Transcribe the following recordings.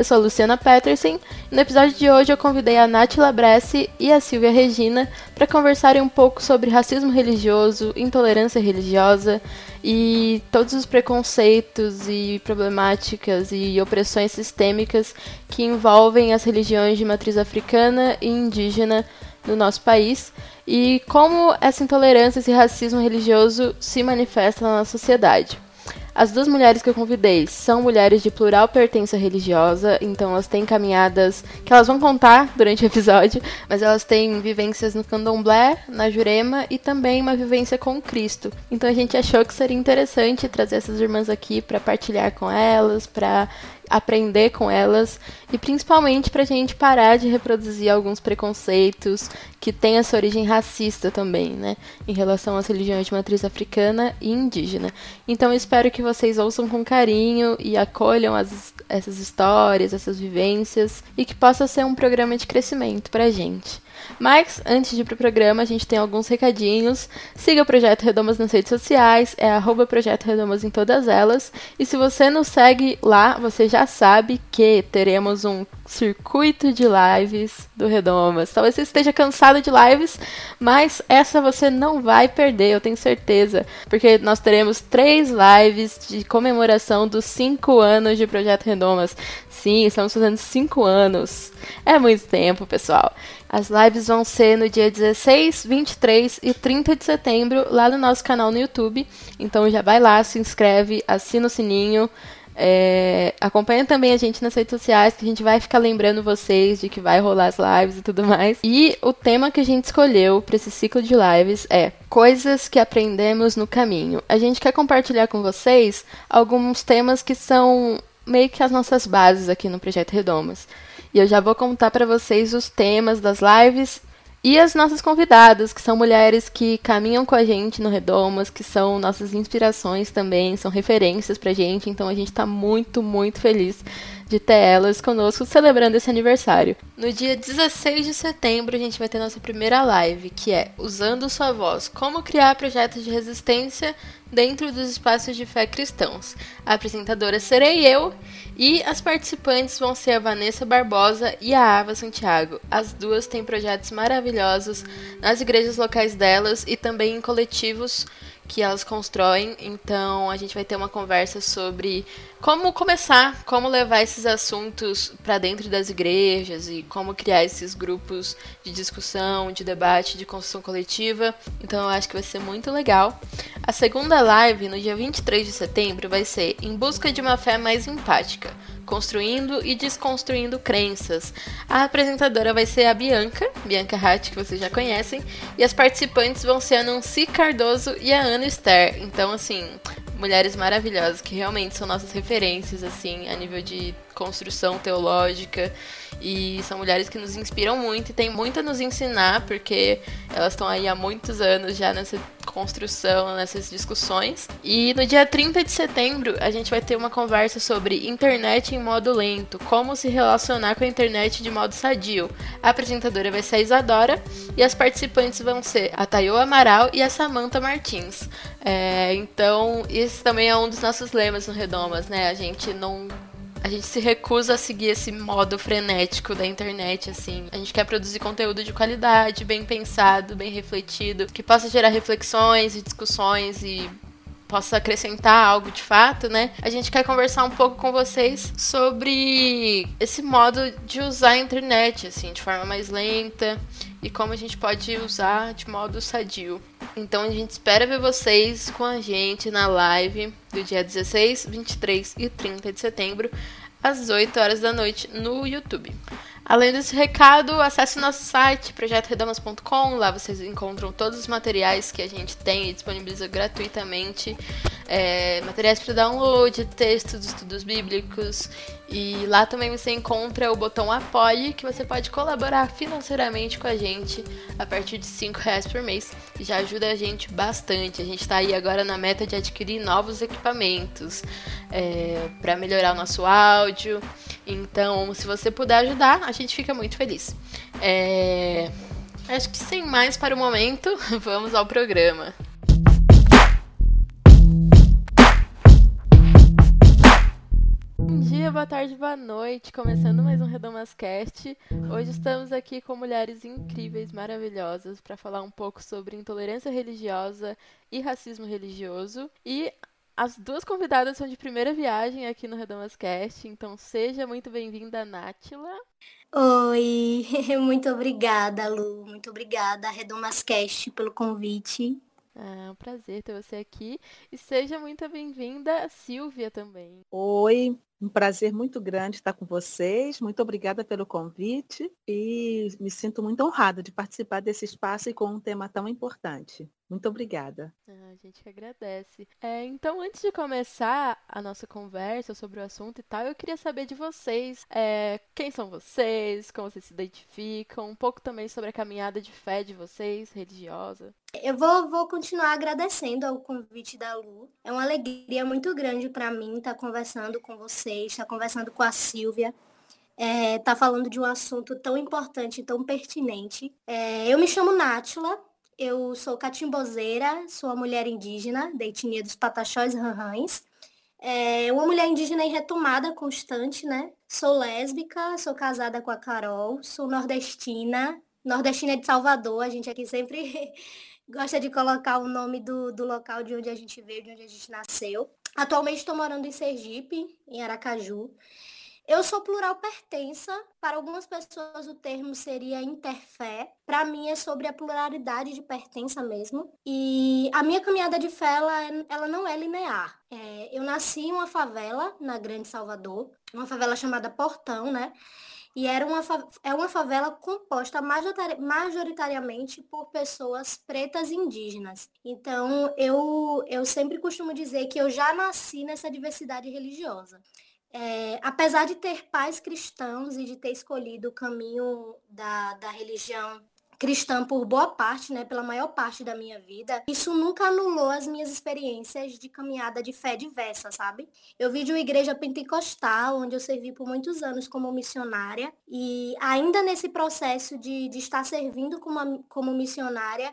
Eu sou a Luciana Peterson e no episódio de hoje eu convidei a Nath Labresse e a Silvia Regina para conversarem um pouco sobre racismo religioso, intolerância religiosa e todos os preconceitos e problemáticas e opressões sistêmicas que envolvem as religiões de matriz africana e indígena no nosso país e como essa intolerância, esse racismo religioso se manifesta na nossa sociedade. As duas mulheres que eu convidei são mulheres de plural pertença religiosa, então elas têm caminhadas que elas vão contar durante o episódio, mas elas têm vivências no candomblé, na jurema e também uma vivência com Cristo. Então a gente achou que seria interessante trazer essas irmãs aqui para partilhar com elas, para aprender com elas e principalmente para a gente parar de reproduzir alguns preconceitos que têm essa origem racista também, né, em relação às religiões de matriz africana e indígena. Então espero que vocês ouçam com carinho e acolham as, essas histórias, essas vivências e que possa ser um programa de crescimento para a gente. Mas, antes de ir pro programa, a gente tem alguns recadinhos. Siga o Projeto Redomas nas redes sociais, é arroba Projeto Redomas em todas elas. E se você não segue lá, você já sabe que teremos um circuito de lives do Redomas. Talvez você esteja cansado de lives, mas essa você não vai perder, eu tenho certeza. Porque nós teremos três lives de comemoração dos cinco anos de Projeto Redomas. Sim, estamos fazendo cinco anos. É muito tempo, pessoal. As lives vão ser no dia 16, 23 e 30 de setembro, lá no nosso canal no YouTube. Então já vai lá, se inscreve, assina o sininho. É, acompanha também a gente nas redes sociais, que a gente vai ficar lembrando vocês de que vai rolar as lives e tudo mais. E o tema que a gente escolheu para esse ciclo de lives é coisas que aprendemos no caminho. A gente quer compartilhar com vocês alguns temas que são meio que as nossas bases aqui no Projeto Redomas. E eu já vou contar para vocês os temas das lives e as nossas convidadas, que são mulheres que caminham com a gente no Redomas, que são nossas inspirações também, são referências pra gente, então a gente tá muito, muito feliz de ter elas conosco celebrando esse aniversário. No dia 16 de setembro, a gente vai ter nossa primeira live, que é Usando Sua Voz: Como Criar Projetos de Resistência dentro dos espaços de fé cristãos. A apresentadora serei eu e as participantes vão ser a Vanessa Barbosa e a Ava Santiago. As duas têm projetos maravilhosos nas igrejas locais delas e também em coletivos que elas constroem. Então a gente vai ter uma conversa sobre como começar, como levar esses assuntos para dentro das igrejas e como criar esses grupos de discussão, de debate, de construção coletiva. Então eu acho que vai ser muito legal. A segunda live, no dia 23 de setembro, vai ser Em Busca de uma Fé Mais Empática construindo e desconstruindo crenças. A apresentadora vai ser a Bianca, Bianca Hatt, que vocês já conhecem, e as participantes vão ser a Nancy Cardoso e a Ana Esther. Então, assim, mulheres maravilhosas que realmente são nossas referências, assim, a nível de construção teológica e são mulheres que nos inspiram muito e têm muito a nos ensinar, porque elas estão aí há muitos anos já nessa construção, nessas discussões. E no dia 30 de setembro, a gente vai ter uma conversa sobre internet em modo lento, como se relacionar com a internet de modo sadio. A apresentadora vai ser a Isadora e as participantes vão ser a Tayo Amaral e a Samantha Martins. É, então, esse também é um dos nossos lemas no Redomas, né? A gente não a gente se recusa a seguir esse modo frenético da internet, assim. A gente quer produzir conteúdo de qualidade, bem pensado, bem refletido, que possa gerar reflexões e discussões e possa acrescentar algo de fato, né? A gente quer conversar um pouco com vocês sobre esse modo de usar a internet, assim, de forma mais lenta e como a gente pode usar de modo sadio. Então a gente espera ver vocês com a gente na live do dia 16, 23 e 30 de setembro, às 8 horas da noite no YouTube. Além desse recado, acesse nosso site, projetoredamas.com. Lá vocês encontram todos os materiais que a gente tem e disponibiliza gratuitamente é, materiais para download, textos, estudos bíblicos. E lá também você encontra o botão Apoie, que você pode colaborar financeiramente com a gente a partir de 5 reais por mês. E já ajuda a gente bastante. A gente está aí agora na meta de adquirir novos equipamentos é, para melhorar o nosso áudio. Então, se você puder ajudar, a fica muito feliz. É... Acho que sem mais para o momento, vamos ao programa. Bom dia, boa tarde, boa noite. Começando mais um Redomascast. Hoje estamos aqui com mulheres incríveis, maravilhosas, para falar um pouco sobre intolerância religiosa e racismo religioso. E as duas convidadas são de primeira viagem aqui no Redomascast, então seja muito bem-vinda, Nátila. Oi, muito obrigada, Lu. Muito obrigada, Redomascast, pelo convite. É um prazer ter você aqui. E seja muito bem-vinda, Silvia, também. Oi, um prazer muito grande estar com vocês. Muito obrigada pelo convite e me sinto muito honrada de participar desse espaço e com um tema tão importante. Muito obrigada. Ah, a gente que agradece. É, então, antes de começar a nossa conversa sobre o assunto e tal, eu queria saber de vocês é, quem são vocês, como vocês se identificam, um pouco também sobre a caminhada de fé de vocês, religiosa. Eu vou, vou continuar agradecendo ao convite da Lu. É uma alegria muito grande para mim estar conversando com vocês, estar conversando com a Silvia. É, tá falando de um assunto tão importante, tão pertinente. É, eu me chamo Nátila, eu sou catimbozeira, sou uma mulher indígena da etnia dos Pataxós Ranrães. É uma mulher indígena em retomada constante, né? Sou lésbica, sou casada com a Carol, sou nordestina, nordestina de Salvador, a gente aqui sempre gosta de colocar o nome do, do local de onde a gente veio, de onde a gente nasceu. Atualmente estou morando em Sergipe, em Aracaju. Eu sou plural pertença. Para algumas pessoas o termo seria interfé. Para mim é sobre a pluralidade de pertença mesmo. E a minha caminhada de fé, ela, ela não é linear. É, eu nasci em uma favela na Grande Salvador, uma favela chamada Portão, né? E era uma, é uma favela composta majoritariamente por pessoas pretas e indígenas. Então, eu, eu sempre costumo dizer que eu já nasci nessa diversidade religiosa. É, apesar de ter pais cristãos e de ter escolhido o caminho da, da religião cristã por boa parte, né, pela maior parte da minha vida, isso nunca anulou as minhas experiências de caminhada de fé diversa, sabe? Eu vi de uma igreja pentecostal, onde eu servi por muitos anos como missionária, e ainda nesse processo de, de estar servindo como, como missionária,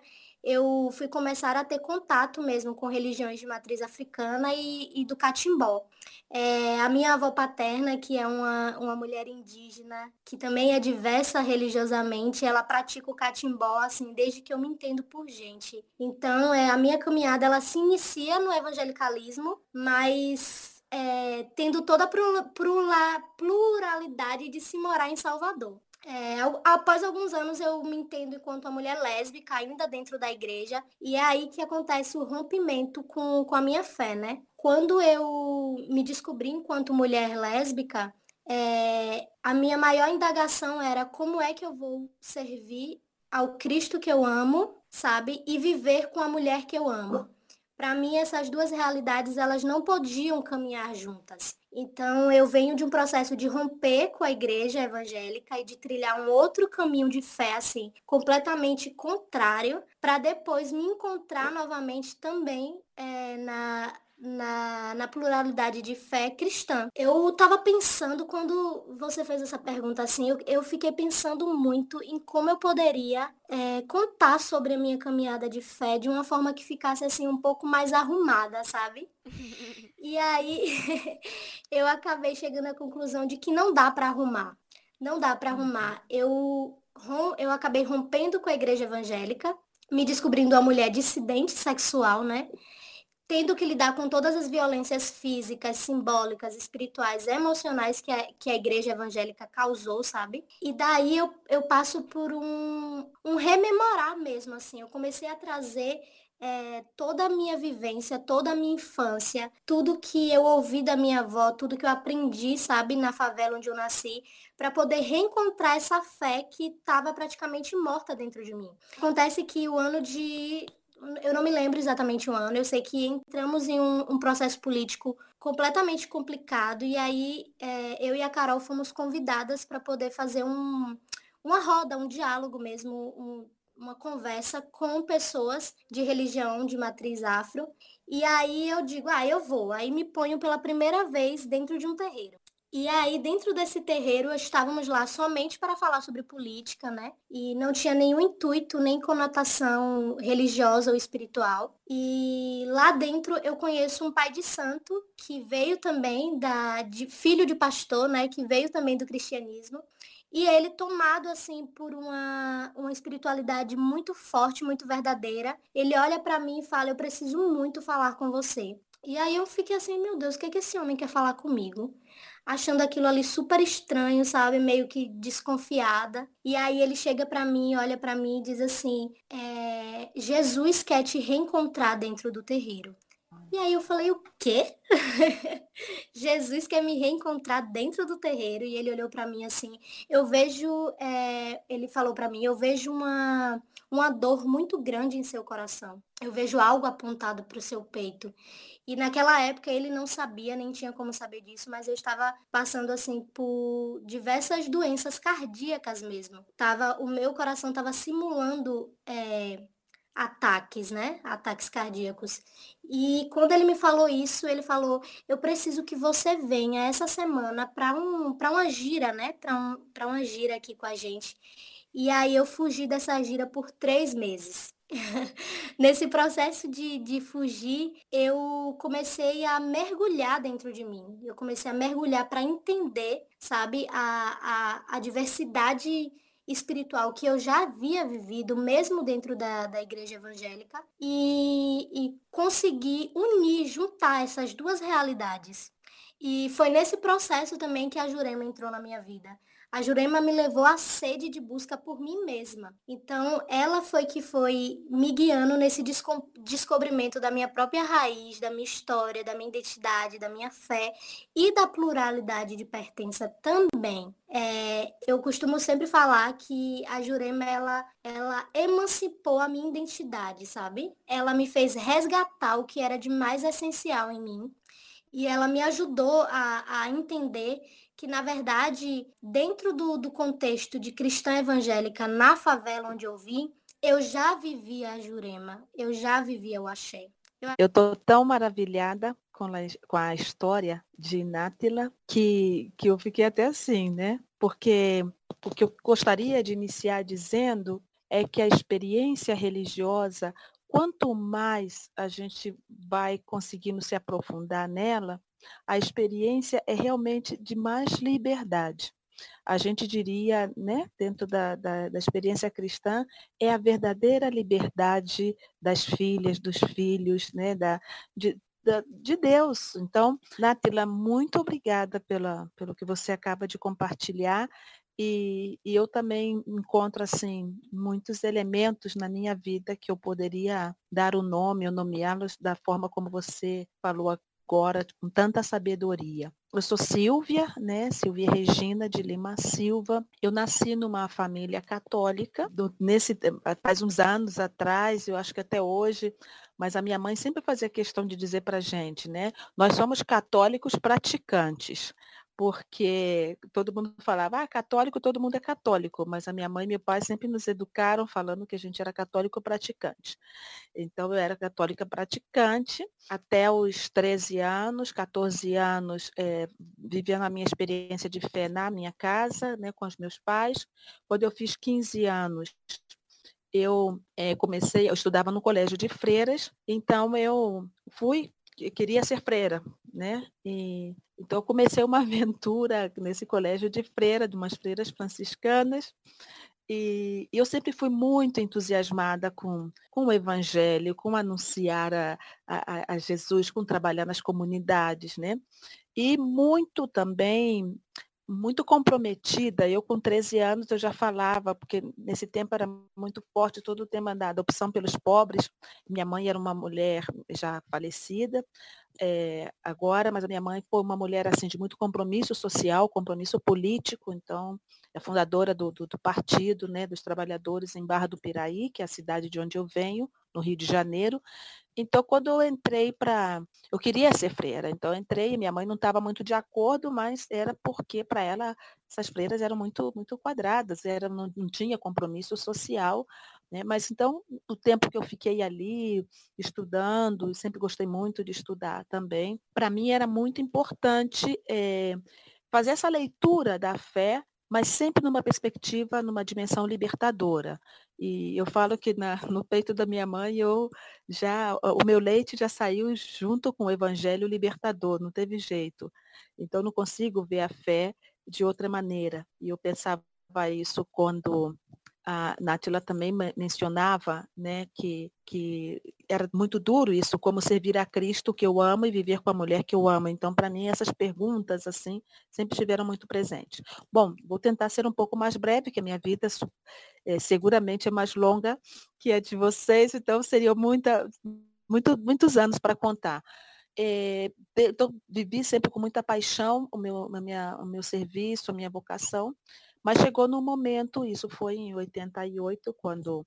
eu fui começar a ter contato mesmo com religiões de matriz africana e, e do catimbó. É, a minha avó paterna, que é uma, uma mulher indígena, que também é diversa religiosamente, ela pratica o catimbó, assim, desde que eu me entendo por gente. Então, é, a minha caminhada, ela se inicia no evangelicalismo, mas é, tendo toda a pluralidade de se morar em Salvador. É, após alguns anos eu me entendo enquanto uma mulher lésbica, ainda dentro da igreja, e é aí que acontece o rompimento com, com a minha fé, né? Quando eu me descobri enquanto mulher lésbica, é, a minha maior indagação era como é que eu vou servir ao Cristo que eu amo, sabe? E viver com a mulher que eu amo. Para mim, essas duas realidades, elas não podiam caminhar juntas. Então, eu venho de um processo de romper com a igreja evangélica e de trilhar um outro caminho de fé, assim, completamente contrário, para depois me encontrar novamente também é, na, na, na pluralidade de fé cristã. Eu estava pensando, quando você fez essa pergunta assim, eu, eu fiquei pensando muito em como eu poderia é, contar sobre a minha caminhada de fé de uma forma que ficasse assim um pouco mais arrumada, sabe? e aí eu acabei chegando à conclusão de que não dá para arrumar. Não dá para arrumar. Eu, eu acabei rompendo com a igreja evangélica, me descobrindo uma mulher dissidente sexual, né? Tendo que lidar com todas as violências físicas, simbólicas, espirituais, emocionais que a, que a igreja evangélica causou, sabe? E daí eu, eu passo por um, um rememorar mesmo, assim. Eu comecei a trazer é, toda a minha vivência, toda a minha infância, tudo que eu ouvi da minha avó, tudo que eu aprendi, sabe, na favela onde eu nasci, para poder reencontrar essa fé que estava praticamente morta dentro de mim. Acontece que o ano de eu não me lembro exatamente o ano, eu sei que entramos em um, um processo político completamente complicado e aí é, eu e a Carol fomos convidadas para poder fazer um, uma roda, um diálogo mesmo, um, uma conversa com pessoas de religião de matriz afro. E aí eu digo, ah, eu vou. Aí me ponho pela primeira vez dentro de um terreiro. E aí, dentro desse terreiro, estávamos lá somente para falar sobre política, né? E não tinha nenhum intuito, nem conotação religiosa ou espiritual. E lá dentro eu conheço um pai de santo que veio também da de filho de pastor, né? Que veio também do cristianismo. E ele tomado assim por uma, uma espiritualidade muito forte, muito verdadeira, ele olha para mim e fala: "Eu preciso muito falar com você". E aí eu fiquei assim, meu Deus, o que é que esse homem quer falar comigo? achando aquilo ali super estranho, sabe? Meio que desconfiada. E aí ele chega para mim, olha para mim e diz assim: é, Jesus quer te reencontrar dentro do terreiro. E aí eu falei, o quê? Jesus quer me reencontrar dentro do terreiro e ele olhou para mim assim, eu vejo, é, ele falou para mim, eu vejo uma, uma dor muito grande em seu coração. Eu vejo algo apontado para o seu peito. E naquela época ele não sabia, nem tinha como saber disso, mas eu estava passando assim por diversas doenças cardíacas mesmo. Tava, o meu coração estava simulando é, ataques, né? Ataques cardíacos. E quando ele me falou isso, ele falou: "Eu preciso que você venha essa semana para um para uma gira, né? Para um, uma gira aqui com a gente". E aí eu fugi dessa gira por três meses. Nesse processo de, de fugir, eu comecei a mergulhar dentro de mim. Eu comecei a mergulhar para entender, sabe, a, a, a diversidade espiritual que eu já havia vivido, mesmo dentro da, da igreja evangélica, e, e conseguir unir, juntar essas duas realidades. E foi nesse processo também que a Jurema entrou na minha vida. A Jurema me levou à sede de busca por mim mesma. Então, ela foi que foi me guiando nesse desco descobrimento da minha própria raiz, da minha história, da minha identidade, da minha fé e da pluralidade de pertença também. É, eu costumo sempre falar que a Jurema, ela, ela emancipou a minha identidade, sabe? Ela me fez resgatar o que era de mais essencial em mim. E ela me ajudou a, a entender que, na verdade, dentro do, do contexto de cristã evangélica na favela onde eu vim, eu já vivia a Jurema, eu já vivia o Axé. Eu estou tão maravilhada com a, com a história de Nátila que, que eu fiquei até assim, né? Porque o que eu gostaria de iniciar dizendo é que a experiência religiosa, quanto mais a gente vai conseguindo se aprofundar nela, a experiência é realmente de mais liberdade. A gente diria, né, dentro da, da, da experiência cristã, é a verdadeira liberdade das filhas, dos filhos, né, da, de, de Deus. Então, Natila, muito obrigada pela, pelo que você acaba de compartilhar. E, e, eu também encontro assim muitos elementos na minha vida que eu poderia dar o nome, ou nomeá-los da forma como você falou agora com tanta sabedoria. Eu sou Silvia, né? Silvia Regina de Lima Silva. Eu nasci numa família católica, do, nesse faz uns anos atrás, eu acho que até hoje, mas a minha mãe sempre fazia questão de dizer para gente, né? Nós somos católicos praticantes porque todo mundo falava, ah, católico, todo mundo é católico, mas a minha mãe e meu pai sempre nos educaram falando que a gente era católico praticante. Então, eu era católica praticante até os 13 anos, 14 anos, é, vivendo a minha experiência de fé na minha casa, né, com os meus pais. Quando eu fiz 15 anos, eu é, comecei, eu estudava no colégio de freiras, então eu fui queria ser freira, né? E, então comecei uma aventura nesse colégio de freira, de umas freiras franciscanas, e eu sempre fui muito entusiasmada com, com o evangelho, com anunciar a, a, a Jesus, com trabalhar nas comunidades, né? E muito também muito comprometida. Eu, com 13 anos, eu já falava, porque nesse tempo era muito forte todo o tema da adopção pelos pobres. Minha mãe era uma mulher já falecida é, agora, mas a minha mãe foi uma mulher assim de muito compromisso social, compromisso político, então é fundadora do, do, do partido né, dos trabalhadores em Barra do Piraí, que é a cidade de onde eu venho, no Rio de Janeiro. Então, quando eu entrei para. Eu queria ser freira, então eu entrei, minha mãe não estava muito de acordo, mas era porque para ela essas freiras eram muito, muito quadradas, era, não, não tinha compromisso social. Né? Mas então, o tempo que eu fiquei ali estudando, sempre gostei muito de estudar também, para mim era muito importante é, fazer essa leitura da fé mas sempre numa perspectiva, numa dimensão libertadora. E eu falo que na, no peito da minha mãe, eu já o meu leite já saiu junto com o evangelho libertador, não teve jeito. Então não consigo ver a fé de outra maneira. E eu pensava isso quando a Nátila também mencionava né, que, que era muito duro isso, como servir a Cristo que eu amo e viver com a mulher que eu amo. Então, para mim, essas perguntas assim sempre estiveram muito presentes. Bom, vou tentar ser um pouco mais breve, que a minha vida é, seguramente é mais longa que a de vocês, então seriam muita, muito, muitos anos para contar. É, então, vivi sempre com muita paixão o meu, minha, o meu serviço, a minha vocação. Mas chegou no momento, isso foi em 88, quando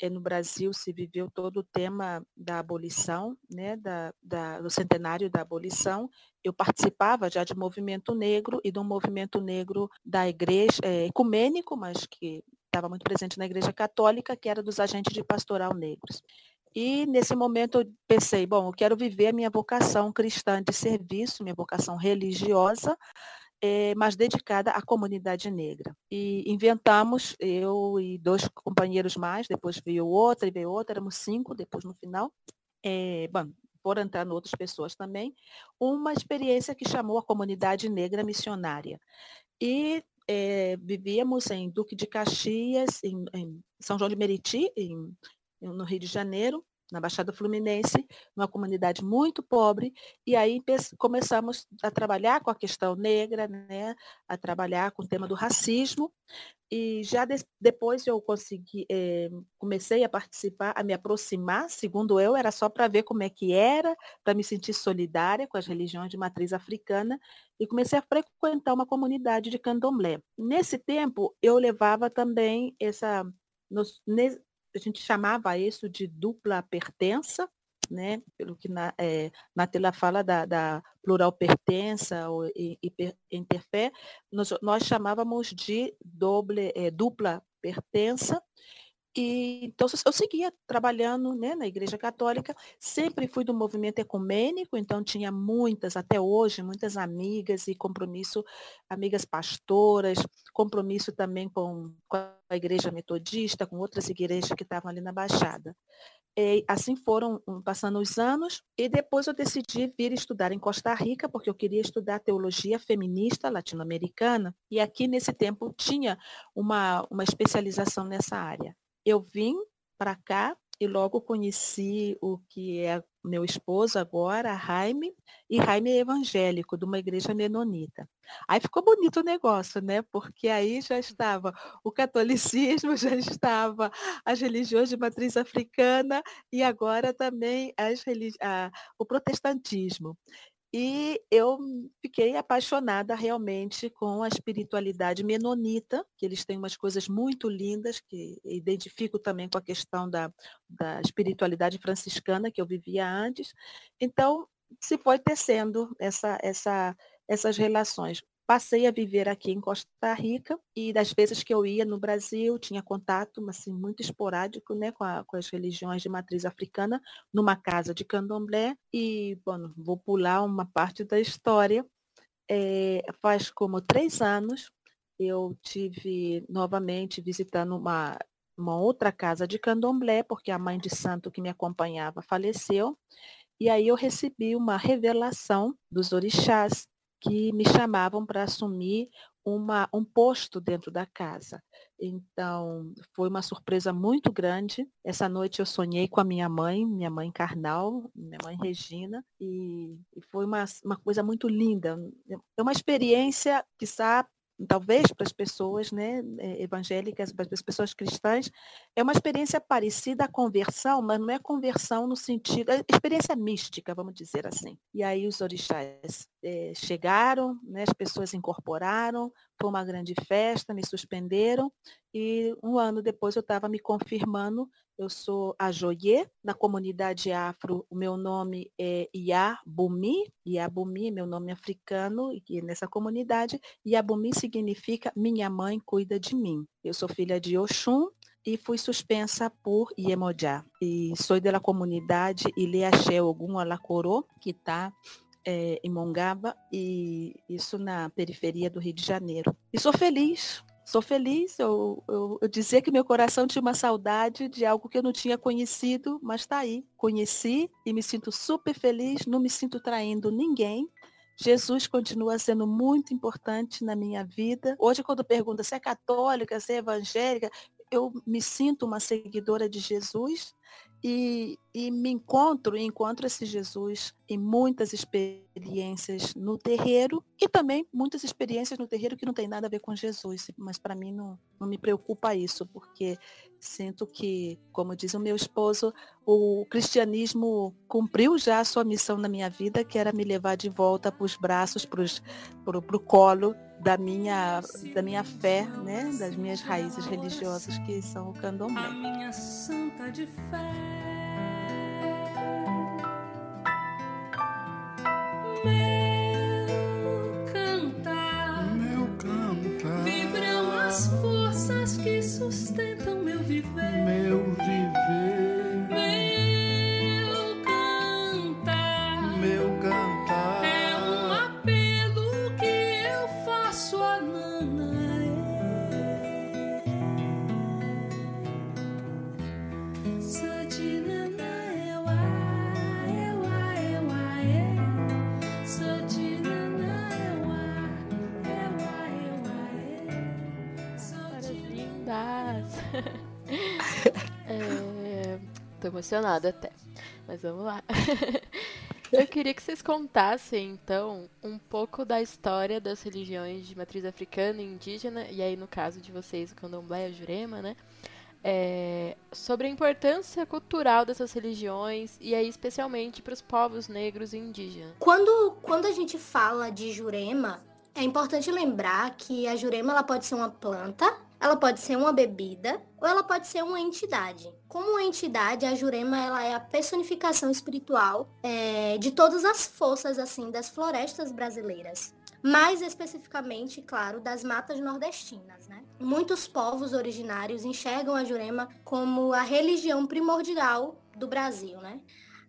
eh, no Brasil se viveu todo o tema da abolição, né, da, da, do centenário da abolição. Eu participava já de movimento negro e um movimento negro da igreja, é, ecumênico, mas que estava muito presente na igreja católica, que era dos agentes de pastoral negros. E nesse momento eu pensei, bom, eu quero viver a minha vocação cristã de serviço, minha vocação religiosa, é, mas dedicada à comunidade negra. E inventamos, eu e dois companheiros mais, depois veio outra e veio outra, éramos cinco depois no final. É, bom, por entrar outras pessoas também, uma experiência que chamou a comunidade negra missionária. E é, vivíamos em Duque de Caxias, em, em São João de Meriti, em, no Rio de Janeiro, na Baixada Fluminense, numa comunidade muito pobre, e aí começamos a trabalhar com a questão negra, né, a trabalhar com o tema do racismo, e já de, depois eu consegui, eh, comecei a participar, a me aproximar, segundo eu, era só para ver como é que era, para me sentir solidária com as religiões de matriz africana, e comecei a frequentar uma comunidade de candomblé. Nesse tempo, eu levava também essa, nos, a gente chamava isso de dupla pertença, né? pelo que na, é, Natila fala da, da, plural pertença ou interfé, nós, nós chamávamos de doble, é, dupla pertença, e, então, eu seguia trabalhando né, na Igreja Católica, sempre fui do movimento ecumênico, então tinha muitas, até hoje, muitas amigas e compromisso, amigas pastoras, compromisso também com, com a Igreja Metodista, com outras igrejas que estavam ali na Baixada. E assim foram passando os anos, e depois eu decidi vir estudar em Costa Rica, porque eu queria estudar teologia feminista latino-americana, e aqui nesse tempo tinha uma, uma especialização nessa área eu vim para cá e logo conheci o que é meu esposo agora, Jaime, e Jaime é evangélico, de uma igreja menonita. Aí ficou bonito o negócio, né? Porque aí já estava o catolicismo, já estava as religiões de matriz africana e agora também as a, o protestantismo. E eu fiquei apaixonada realmente com a espiritualidade menonita, que eles têm umas coisas muito lindas, que identifico também com a questão da, da espiritualidade franciscana que eu vivia antes. Então, se foi tecendo essa, essa, essas relações passei a viver aqui em Costa Rica e das vezes que eu ia no Brasil, tinha contato assim, muito esporádico né, com, a, com as religiões de matriz africana, numa casa de candomblé. E, bom, vou pular uma parte da história. É, faz como três anos eu tive novamente visitando uma, uma outra casa de candomblé, porque a mãe de santo que me acompanhava faleceu. E aí eu recebi uma revelação dos orixás que me chamavam para assumir uma, um posto dentro da casa. Então, foi uma surpresa muito grande. Essa noite eu sonhei com a minha mãe, minha mãe carnal, minha mãe Regina, e, e foi uma, uma coisa muito linda. É uma experiência, que está talvez para as pessoas né, é, evangélicas, para as pessoas cristãs, é uma experiência parecida à conversão, mas não é conversão no sentido, é experiência mística, vamos dizer assim. E aí os orixás é, chegaram, né, as pessoas incorporaram, foi uma grande festa, me suspenderam e um ano depois eu estava me confirmando. Eu sou a Joie, na comunidade afro, o meu nome é Iabumi, Iabumi, meu nome é africano, e nessa comunidade, Iabumi significa minha mãe cuida de mim. Eu sou filha de Oxum, e fui suspensa por Iemoja. E sou da comunidade Ileaxé Ogum Alacorô, que está é, em Mongaba, e isso na periferia do Rio de Janeiro. E sou feliz, sou feliz. Eu, eu, eu dizer que meu coração tinha uma saudade de algo que eu não tinha conhecido, mas está aí. Conheci e me sinto super feliz, não me sinto traindo ninguém. Jesus continua sendo muito importante na minha vida. Hoje, quando pergunta se é católica, se é evangélica, eu me sinto uma seguidora de Jesus e, e me encontro, encontro esse Jesus em muitas experiências no terreiro e também muitas experiências no terreiro que não tem nada a ver com Jesus, mas para mim não, não me preocupa isso, porque sinto que, como diz o meu esposo, o cristianismo cumpriu já a sua missão na minha vida, que era me levar de volta para os braços, para o colo da minha, da minha fé, né? das minhas raízes religiosas que são o candomblé. A minha santa de fé. Meu cantar, meu cantar, vibram as forças que sustentam meu viver, meu viver. Tô emocionada até. Mas vamos lá. Eu queria que vocês contassem, então, um pouco da história das religiões de matriz africana e indígena, e aí no caso de vocês, o candomblé e a jurema, né? É, sobre a importância cultural dessas religiões e aí especialmente para os povos negros e indígenas. Quando, quando a gente fala de jurema, é importante lembrar que a jurema ela pode ser uma planta ela pode ser uma bebida ou ela pode ser uma entidade. Como uma entidade, a Jurema ela é a personificação espiritual é, de todas as forças assim das florestas brasileiras. Mais especificamente, claro, das matas nordestinas. Né? Muitos povos originários enxergam a Jurema como a religião primordial do Brasil. Né?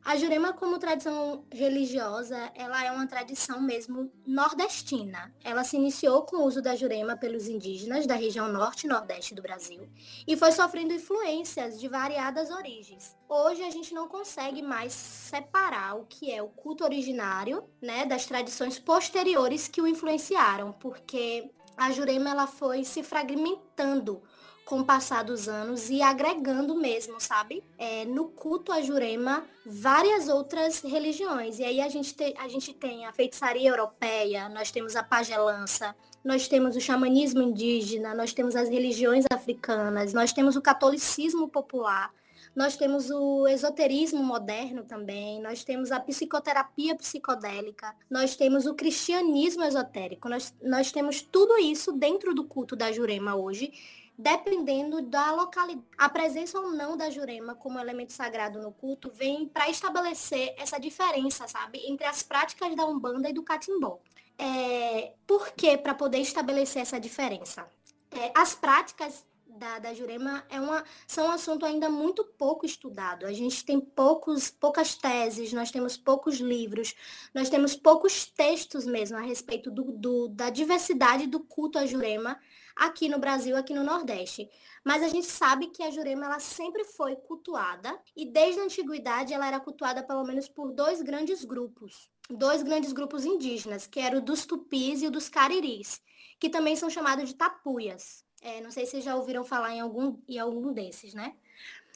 A Jurema, como tradição religiosa, ela é uma tradição mesmo nordestina. Ela se iniciou com o uso da Jurema pelos indígenas da região norte e nordeste do Brasil e foi sofrendo influências de variadas origens. Hoje a gente não consegue mais separar o que é o culto originário, né, das tradições posteriores que o influenciaram, porque a Jurema ela foi se fragmentando com o passar dos anos e agregando mesmo, sabe? É, no culto a Jurema, várias outras religiões. E aí a gente, te, a gente tem a feitiçaria europeia, nós temos a pagelança, nós temos o xamanismo indígena, nós temos as religiões africanas, nós temos o catolicismo popular. Nós temos o esoterismo moderno também, nós temos a psicoterapia psicodélica, nós temos o cristianismo esotérico, nós, nós temos tudo isso dentro do culto da Jurema hoje dependendo da localidade. A presença ou não da jurema como elemento sagrado no culto vem para estabelecer essa diferença, sabe, entre as práticas da Umbanda e do Catimbó. É, por que para poder estabelecer essa diferença? É, as práticas da, da Jurema é uma, são um assunto ainda muito pouco estudado. A gente tem poucos, poucas teses, nós temos poucos livros, nós temos poucos textos mesmo a respeito do, do, da diversidade do culto à Jurema aqui no Brasil, aqui no Nordeste. Mas a gente sabe que a Jurema ela sempre foi cultuada e desde a antiguidade ela era cultuada pelo menos por dois grandes grupos, dois grandes grupos indígenas, que eram o dos tupis e o dos cariris, que também são chamados de tapuias. É, não sei se já ouviram falar em algum, em algum desses, né?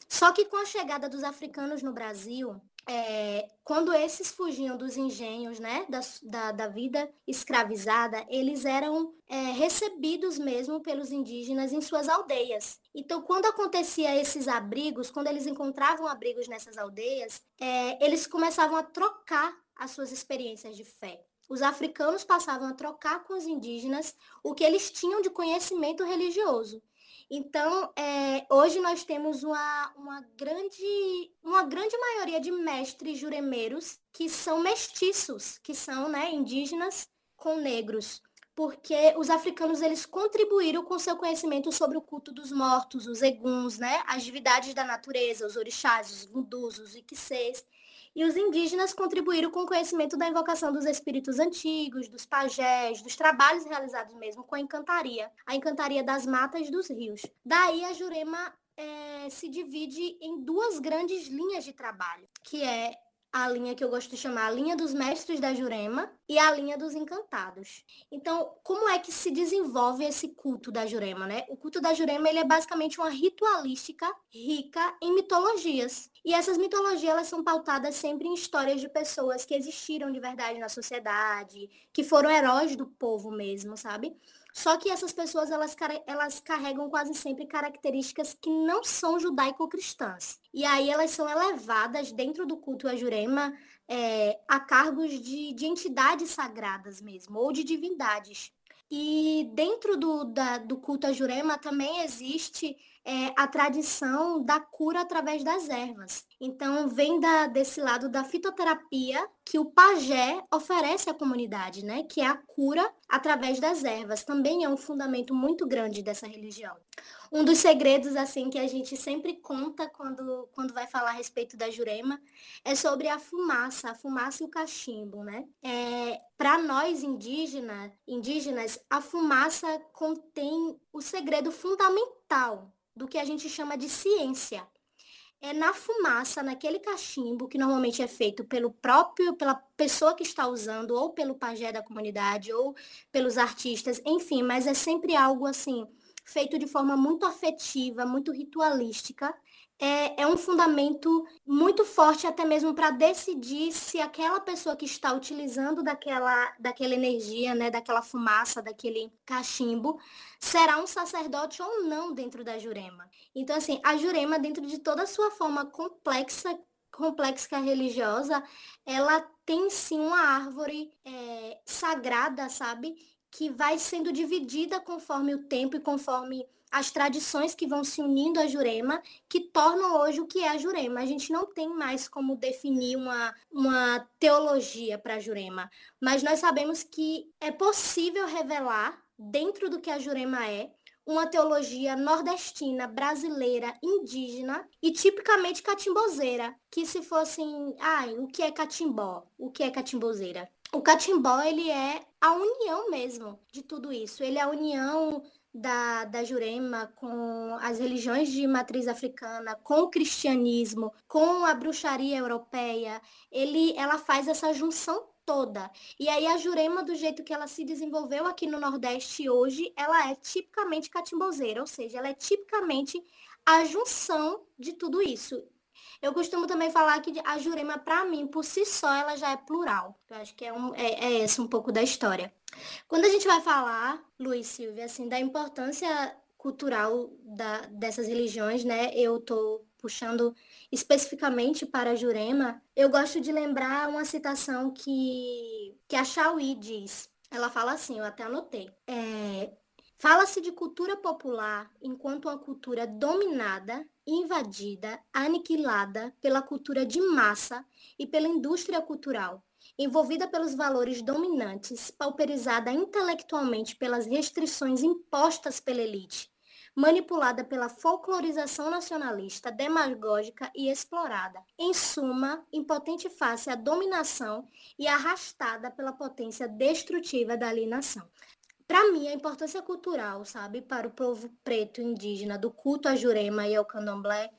Só que com a chegada dos africanos no Brasil, é, quando esses fugiam dos engenhos, né, da, da, da vida escravizada, eles eram é, recebidos mesmo pelos indígenas em suas aldeias. Então, quando acontecia esses abrigos, quando eles encontravam abrigos nessas aldeias, é, eles começavam a trocar as suas experiências de fé. Os africanos passavam a trocar com os indígenas o que eles tinham de conhecimento religioso. Então, é, hoje nós temos uma, uma, grande, uma grande maioria de mestres juremeiros que são mestiços, que são né, indígenas com negros porque os africanos eles contribuíram com seu conhecimento sobre o culto dos mortos, os eguns, né, as divindades da natureza, os orixás, os vundus, os iquisês. E os indígenas contribuíram com o conhecimento da invocação dos espíritos antigos, dos pajés, dos trabalhos realizados mesmo com a encantaria, a encantaria das matas dos rios. Daí a Jurema é, se divide em duas grandes linhas de trabalho, que é a linha que eu gosto de chamar a linha dos mestres da Jurema e a linha dos encantados. Então, como é que se desenvolve esse culto da Jurema, né? O culto da Jurema, ele é basicamente uma ritualística rica em mitologias. E essas mitologias, elas são pautadas sempre em histórias de pessoas que existiram de verdade na sociedade, que foram heróis do povo mesmo, sabe? Só que essas pessoas, elas, elas carregam quase sempre características que não são judaico-cristãs. E aí elas são elevadas dentro do culto a Jurema é, a cargos de, de entidades sagradas mesmo, ou de divindades. E dentro do, da, do culto a Jurema também existe é, a tradição da cura através das ervas. Então, vem da, desse lado da fitoterapia que o pajé oferece à comunidade, né? Que é a cura através das ervas. Também é um fundamento muito grande dessa religião. Um dos segredos, assim, que a gente sempre conta quando, quando vai falar a respeito da Jurema é sobre a fumaça, a fumaça e o cachimbo, né? É, Para nós indígena, indígenas, a fumaça contém o segredo fundamental do que a gente chama de ciência. É na fumaça, naquele cachimbo, que normalmente é feito pelo próprio, pela pessoa que está usando, ou pelo pajé da comunidade, ou pelos artistas, enfim, mas é sempre algo assim, feito de forma muito afetiva, muito ritualística, é, é um fundamento muito forte até mesmo para decidir se aquela pessoa que está utilizando daquela, daquela energia, né, daquela fumaça, daquele cachimbo, será um sacerdote ou não dentro da Jurema. Então, assim, a Jurema, dentro de toda a sua forma complexa, complexa religiosa, ela tem sim uma árvore é, sagrada, sabe? Que vai sendo dividida conforme o tempo e conforme as tradições que vão se unindo à Jurema, que tornam hoje o que é a Jurema. A gente não tem mais como definir uma, uma teologia para a Jurema, mas nós sabemos que é possível revelar, dentro do que a Jurema é, uma teologia nordestina, brasileira, indígena e tipicamente catimbozeira, que se fossem, ai, o que é catimbó? O que é catimbozeira? O catimbó, ele é a união mesmo de tudo isso. Ele é a união da, da Jurema com as religiões de matriz africana, com o cristianismo, com a bruxaria europeia, ele, ela faz essa junção toda. E aí a Jurema, do jeito que ela se desenvolveu aqui no Nordeste hoje, ela é tipicamente catimbozeira, ou seja, ela é tipicamente a junção de tudo isso. Eu costumo também falar que a Jurema, para mim, por si só, ela já é plural. Eu acho que é, um, é, é esse um pouco da história. Quando a gente vai falar, Luiz Silvia, assim, da importância cultural da, dessas religiões, né? Eu tô puxando especificamente para a Jurema, eu gosto de lembrar uma citação que, que a Chauí diz. Ela fala assim, eu até anotei. É, Fala-se de cultura popular enquanto uma cultura dominada, invadida, aniquilada pela cultura de massa e pela indústria cultural, envolvida pelos valores dominantes, pauperizada intelectualmente pelas restrições impostas pela elite, manipulada pela folclorização nacionalista, demagógica e explorada. Em suma, impotente face à dominação e arrastada pela potência destrutiva da alienação. Para mim, a importância cultural, sabe, para o povo preto indígena, do culto a Jurema e ao Candomblé,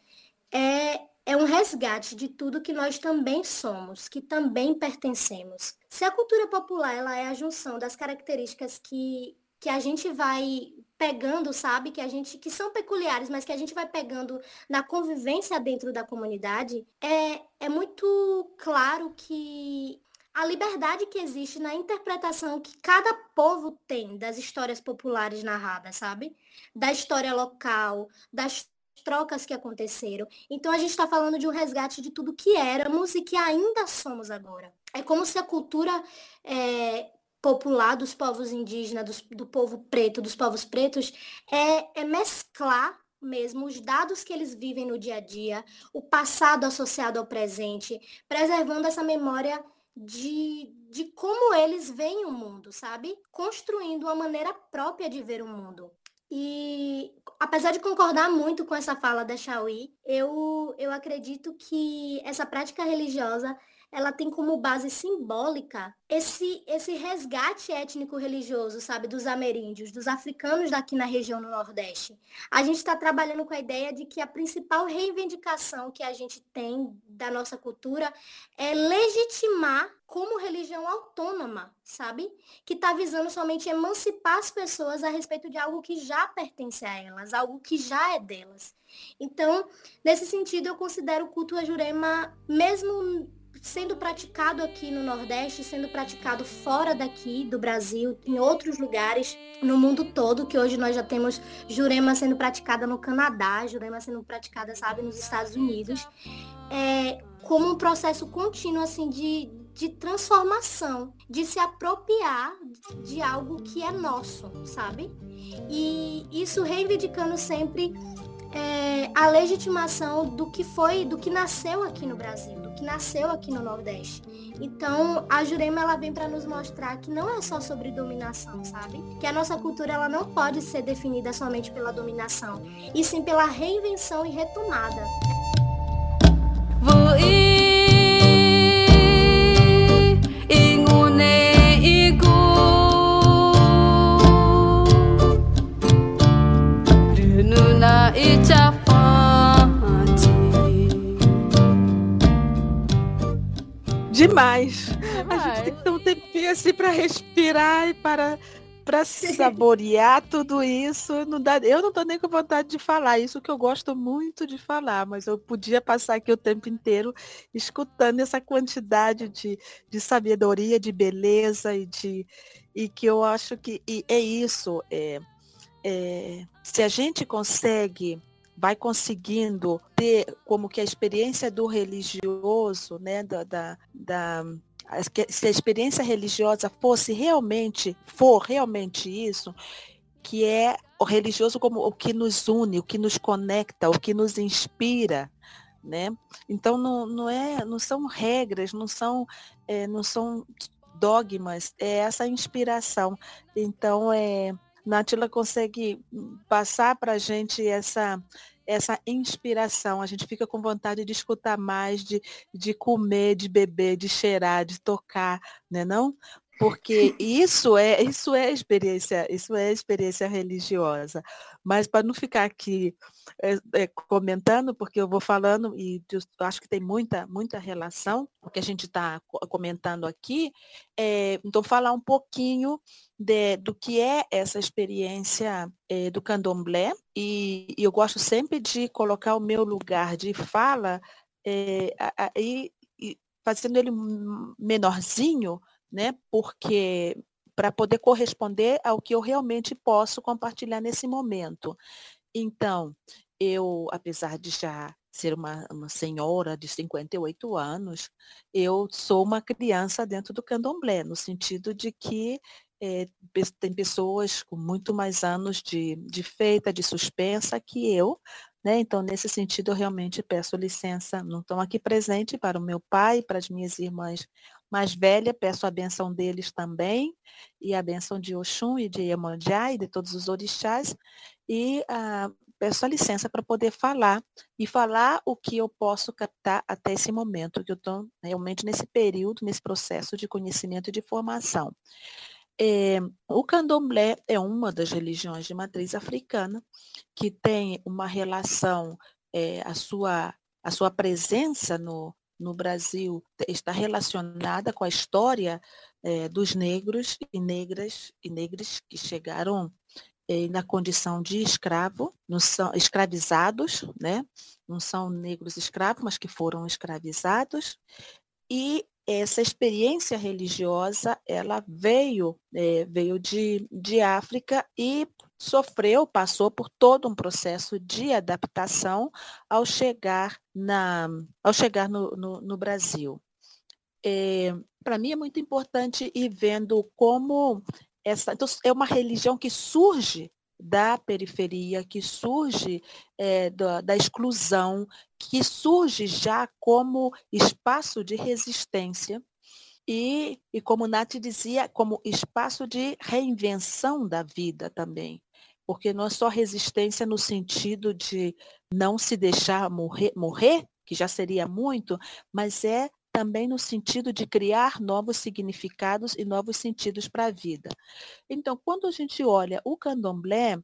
é, é um resgate de tudo que nós também somos, que também pertencemos. Se a cultura popular ela é a junção das características que, que a gente vai pegando, sabe, que a gente que são peculiares, mas que a gente vai pegando na convivência dentro da comunidade, é, é muito claro que a liberdade que existe na interpretação que cada povo tem das histórias populares narradas, sabe? Da história local, das trocas que aconteceram. Então a gente está falando de um resgate de tudo que éramos e que ainda somos agora. é como se a cultura é, popular dos povos indígenas, do, do povo preto, dos povos pretos, é, é mesclar mesmo os dados que eles vivem no dia a dia, o passado associado ao presente, preservando essa memória de, de como eles veem o mundo, sabe? Construindo uma maneira própria de ver o mundo. E apesar de concordar muito com essa fala da Chauí, eu, eu acredito que essa prática religiosa ela tem como base simbólica esse, esse resgate étnico-religioso, sabe, dos ameríndios, dos africanos daqui na região no Nordeste. A gente está trabalhando com a ideia de que a principal reivindicação que a gente tem da nossa cultura é legitimar como religião autônoma, sabe? Que está visando somente emancipar as pessoas a respeito de algo que já pertence a elas, algo que já é delas. Então, nesse sentido, eu considero o culto a Jurema, mesmo sendo praticado aqui no Nordeste, sendo praticado fora daqui do Brasil, em outros lugares no mundo todo, que hoje nós já temos Jurema sendo praticada no Canadá, Jurema sendo praticada, sabe, nos Estados Unidos, é, como um processo contínuo, assim, de, de transformação, de se apropriar de algo que é nosso, sabe? E isso reivindicando sempre é, a legitimação do que foi, do que nasceu aqui no Brasil, que nasceu aqui no Nordeste. Então, a Jurema ela vem para nos mostrar que não é só sobre dominação, sabe? Que a nossa cultura ela não pode ser definida somente pela dominação, e sim pela reinvenção e retomada. Respirar e para para saborear tudo isso, não dá, eu não estou nem com vontade de falar, isso que eu gosto muito de falar, mas eu podia passar aqui o tempo inteiro escutando essa quantidade de, de sabedoria, de beleza e de e que eu acho que é isso. É, é, se a gente consegue vai conseguindo ter como que a experiência do religioso, né, da, da, da se a experiência religiosa fosse realmente, for realmente isso, que é o religioso como o que nos une, o que nos conecta, o que nos inspira, né? Então não, não é, não são regras, não são, é, não são dogmas, é essa inspiração. Então é Nátila consegue passar para a gente essa, essa inspiração. A gente fica com vontade de escutar mais, de, de comer, de beber, de cheirar, de tocar, né não? Porque isso é, isso é experiência, isso é experiência religiosa. Mas para não ficar aqui é, é, comentando, porque eu vou falando e acho que tem muita, muita relação, o que a gente está comentando aqui, é, então falar um pouquinho de, do que é essa experiência é, do candomblé, e, e, eu gosto sempre de colocar o meu lugar de fala é, aí fazendo ele menorzinho, né? Porque para poder corresponder ao que eu realmente posso compartilhar nesse momento. Então, eu, apesar de já ser uma, uma senhora de 58 anos, eu sou uma criança dentro do candomblé, no sentido de que é, tem pessoas com muito mais anos de, de feita, de suspensa que eu, né? Então, nesse sentido, eu realmente peço licença, não estão aqui presente para o meu pai, para as minhas irmãs mais velhas, peço a benção deles também, e a benção de Oxum e de Iemanjá e de todos os orixás, e ah, peço a licença para poder falar, e falar o que eu posso captar até esse momento, que eu estou realmente nesse período, nesse processo de conhecimento e de formação. É, o candomblé é uma das religiões de matriz africana que tem uma relação, é, a, sua, a sua presença no, no Brasil está relacionada com a história é, dos negros e negras e negras que chegaram é, na condição de escravo, não são escravizados, né? Não são negros escravos, mas que foram escravizados. E essa experiência religiosa, ela veio, é, veio de, de África e sofreu, passou por todo um processo de adaptação ao chegar, na, ao chegar no, no, no Brasil. é, para mim é muito importante ir vendo como essa. Então, é uma religião que surge da periferia, que surge é, da, da, exclusão, que surge já como espaço de resistência e, e, como Nath dizia, como espaço de reinvenção da vida também. Porque não é só resistência no sentido de não se deixar morrer, morrer que já seria muito, mas é também no sentido de criar novos significados e novos sentidos para a vida. Então, quando a gente olha o candomblé,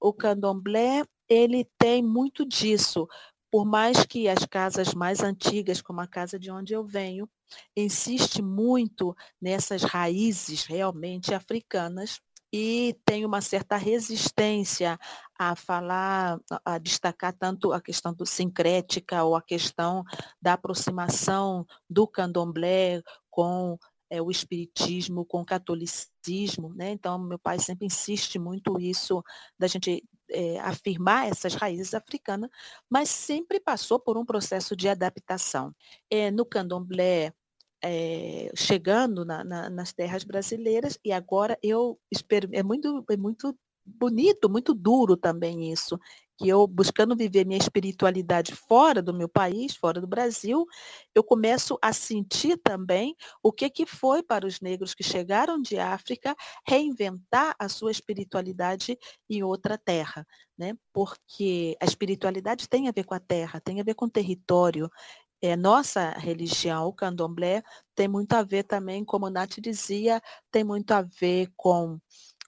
o candomblé, ele tem muito disso. Por mais que as casas mais antigas, como a casa de onde eu venho, insiste muito nessas raízes realmente africanas, e tem uma certa resistência a falar, a destacar tanto a questão do sincrética ou a questão da aproximação do candomblé com é, o espiritismo, com o catolicismo, né? Então, meu pai sempre insiste muito isso da gente é, afirmar essas raízes africanas, mas sempre passou por um processo de adaptação. É, no candomblé, é, chegando na, na, nas terras brasileiras e agora eu é muito, é muito bonito, muito duro também isso, que eu buscando viver minha espiritualidade fora do meu país, fora do Brasil, eu começo a sentir também o que que foi para os negros que chegaram de África reinventar a sua espiritualidade em outra terra, né? Porque a espiritualidade tem a ver com a terra, tem a ver com o território, é, nossa religião, o candomblé, tem muito a ver também, como o Nath dizia, tem muito a ver com,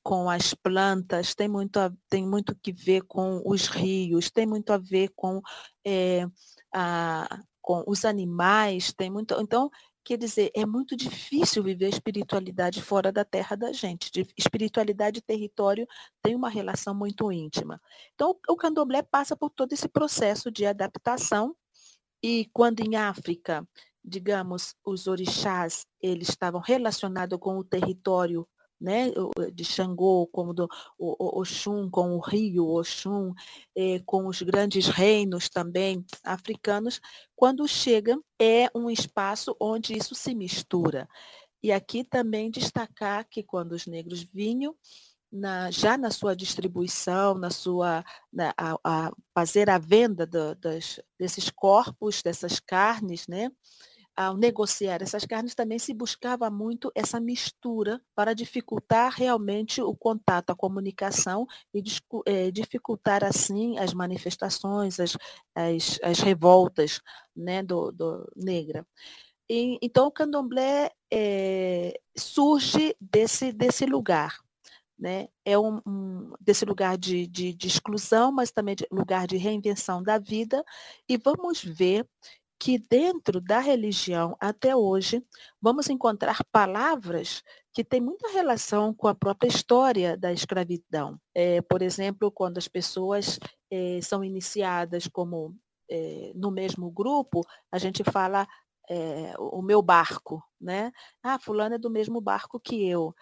com as plantas, tem muito, a, tem muito que ver com os rios, tem muito a ver com, é, a, com os animais, tem muito. Então, quer dizer, é muito difícil viver a espiritualidade fora da terra da gente. De espiritualidade e território tem uma relação muito íntima. Então, o candomblé passa por todo esse processo de adaptação e quando em África, digamos, os orixás, eles estavam relacionados com o território né, de Xangô, como do Oxum, com o rio Oxum, eh, com os grandes reinos também africanos, quando chega é um espaço onde isso se mistura. E aqui também destacar que quando os negros vinham, na, já na sua distribuição, na sua na, a, a fazer a venda do, das, desses corpos, dessas carnes, né? Ao negociar essas carnes também se buscava muito essa mistura para dificultar realmente o contato, a comunicação e é, dificultar assim as manifestações, as, as, as revoltas né, do, do negra. E, então o candomblé é, surge desse, desse lugar, né? É um, um desse lugar de, de, de, exclusão, mas também de lugar de reinvenção da vida. E vamos ver que dentro da religião, até hoje, vamos encontrar palavras que têm muita relação com a própria história da escravidão. É, por exemplo, quando as pessoas é, são iniciadas como é, no mesmo grupo, a gente fala é, o meu barco, né? Ah, fulano é do mesmo barco que eu.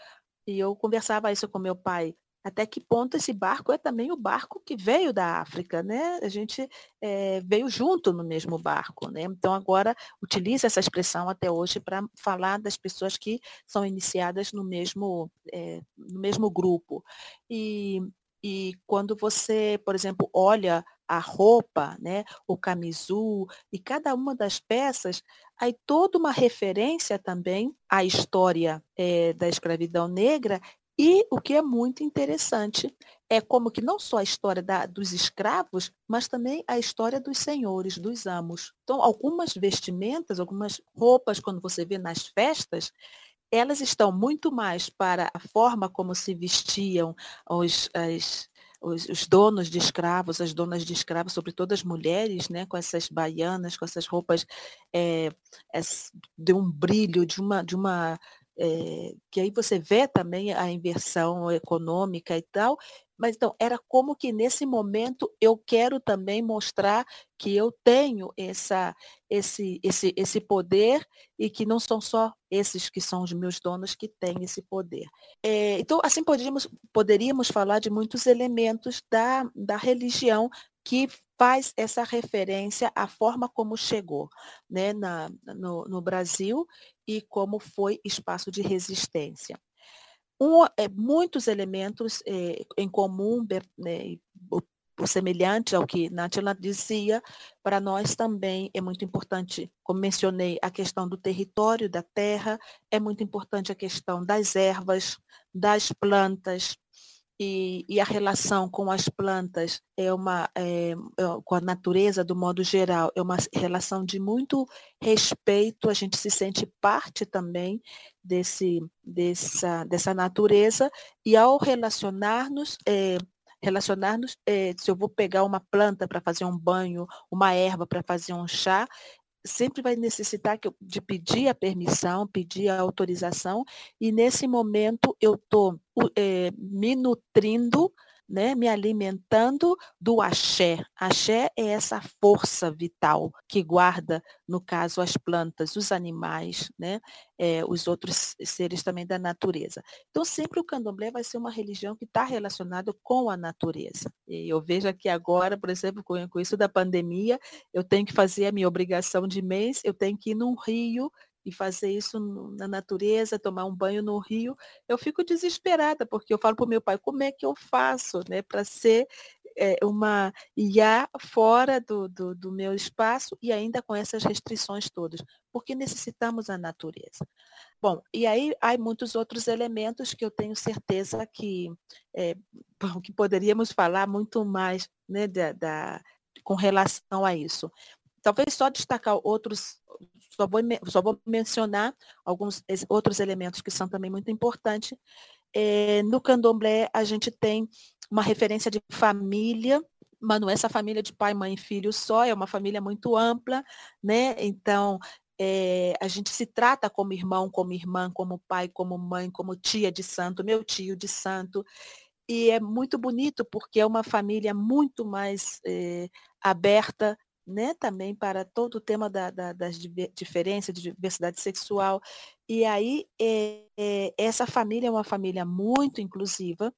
E eu conversava isso com meu pai. Até que ponto esse barco é também o barco que veio da África, né? A gente é, veio junto no mesmo barco, né? Então agora utiliza essa expressão até hoje para falar das pessoas que são iniciadas no mesmo, é, no mesmo grupo. E, e quando você, por exemplo, olha a roupa, né, o camisu e cada uma das peças, aí toda uma referência também à história é, da escravidão negra e o que é muito interessante é como que não só a história da, dos escravos, mas também a história dos senhores, dos amos. Então, algumas vestimentas, algumas roupas, quando você vê nas festas, elas estão muito mais para a forma como se vestiam os, as, os, os, donos de escravos, as donas de escravos, sobretudo as mulheres, né, com essas baianas, com essas roupas é, de um brilho, de uma, de uma é, que aí você vê também a inversão econômica e tal, mas então era como que nesse momento eu quero também mostrar que eu tenho essa, esse, esse, esse poder e que não são só esses que são os meus donos que têm esse poder. É, então, assim poderíamos, poderíamos falar de muitos elementos da, da religião que faz essa referência à forma como chegou né, na, no, no Brasil e como foi espaço de resistência. Um, é, muitos elementos é, em comum, né, semelhante ao que Natila dizia, para nós também é muito importante, como mencionei, a questão do território, da terra, é muito importante a questão das ervas, das plantas, e, e, a relação com as plantas é uma é, com a natureza do modo geral é uma relação de muito respeito a gente se sente parte também desse dessa dessa natureza e ao relacionar-nos é, relacionar-nos é, se eu vou pegar uma planta para fazer um banho uma erva para fazer um chá sempre vai necessitar de pedir a permissão, pedir a autorização, e nesse momento eu estou é, me nutrindo né, me alimentando do axé. Axé é essa força vital que guarda, no caso, as plantas, os animais, né, é, os outros seres também da natureza. Então, sempre o candomblé vai ser uma religião que está relacionada com a natureza. E eu vejo aqui agora, por exemplo, com, com isso da pandemia, eu tenho que fazer a minha obrigação de mês, eu tenho que ir num rio e fazer isso na natureza, tomar um banho no rio, eu fico desesperada, porque eu falo para o meu pai, como é que eu faço né, para ser é, uma IA fora do, do, do, meu espaço e ainda com essas restrições todas, porque necessitamos a natureza. Bom, e aí há muitos outros elementos que eu tenho certeza que, é, que poderíamos falar muito mais né, da, da, com relação a isso. Talvez só destacar outros, só vou, só vou mencionar alguns outros elementos que são também muito importantes. É, no candomblé, a gente tem uma referência de família, mas não é essa família de pai, mãe e filho só, é uma família muito ampla, né? Então, é, a gente se trata como irmão, como irmã, como pai, como mãe, como tia de santo, meu tio de santo. E é muito bonito porque é uma família muito mais é, aberta né, também para todo o tema da, da, das diferenças, de diversidade sexual. E aí, é, é, essa família é uma família muito inclusiva,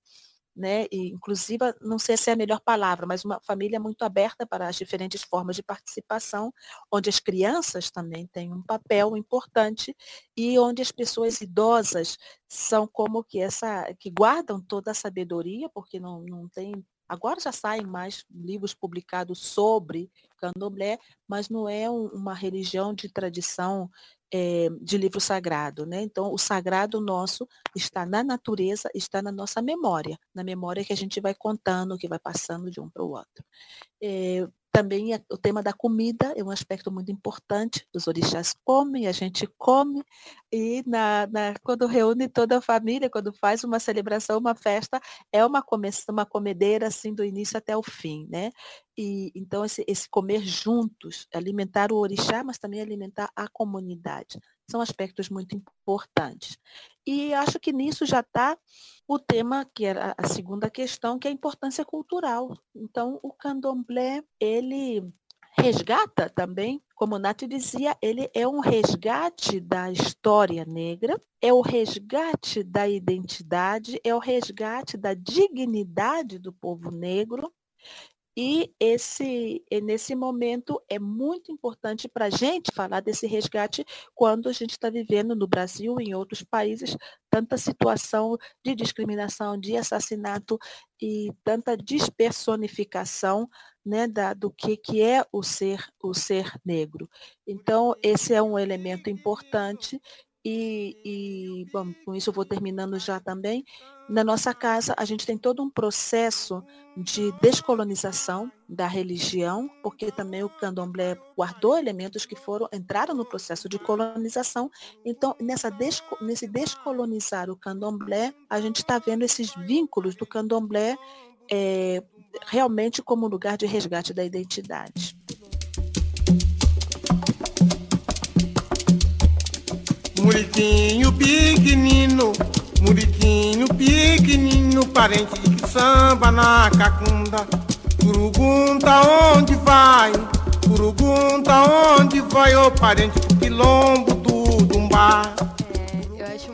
né, e inclusiva, não sei se é a melhor palavra, mas uma família muito aberta para as diferentes formas de participação, onde as crianças também têm um papel importante e onde as pessoas idosas são como que essa, que guardam toda a sabedoria, porque não, não tem Agora já saem mais livros publicados sobre candomblé, mas não é um, uma religião de tradição é, de livro sagrado. Né? Então, o sagrado nosso está na natureza, está na nossa memória, na memória que a gente vai contando, que vai passando de um para o outro. É, também é, o tema da comida é um aspecto muito importante. Os orixás comem, a gente come, e na, na, quando reúne toda a família, quando faz uma celebração, uma festa, é uma, come, uma comedeira assim do início até o fim, né? E, então, esse, esse comer juntos, alimentar o orixá, mas também alimentar a comunidade são aspectos muito importantes. E acho que nisso já está o tema, que era a segunda questão, que é a importância cultural. Então, o candomblé, ele resgata também, como Nath dizia, ele é um resgate da história negra, é o resgate da identidade, é o resgate da dignidade do povo negro e esse, nesse momento é muito importante para a gente falar desse resgate quando a gente está vivendo no Brasil e em outros países tanta situação de discriminação, de assassinato e tanta despersonificação né, da, do que, que é o ser, o ser negro. Então, esse é um elemento importante e, e bom, com isso eu vou terminando já também. Na nossa casa, a gente tem todo um processo de descolonização da religião, porque também o candomblé guardou elementos que foram entraram no processo de colonização. Então, nessa desco, nesse descolonizar o candomblé, a gente está vendo esses vínculos do candomblé é, realmente como lugar de resgate da identidade. Muriquinho pequenino, muriquinho pequenino, parente que samba na cacunda. Pergunta onde vai, pergunta onde vai, ô parente quilombo do Dumbá.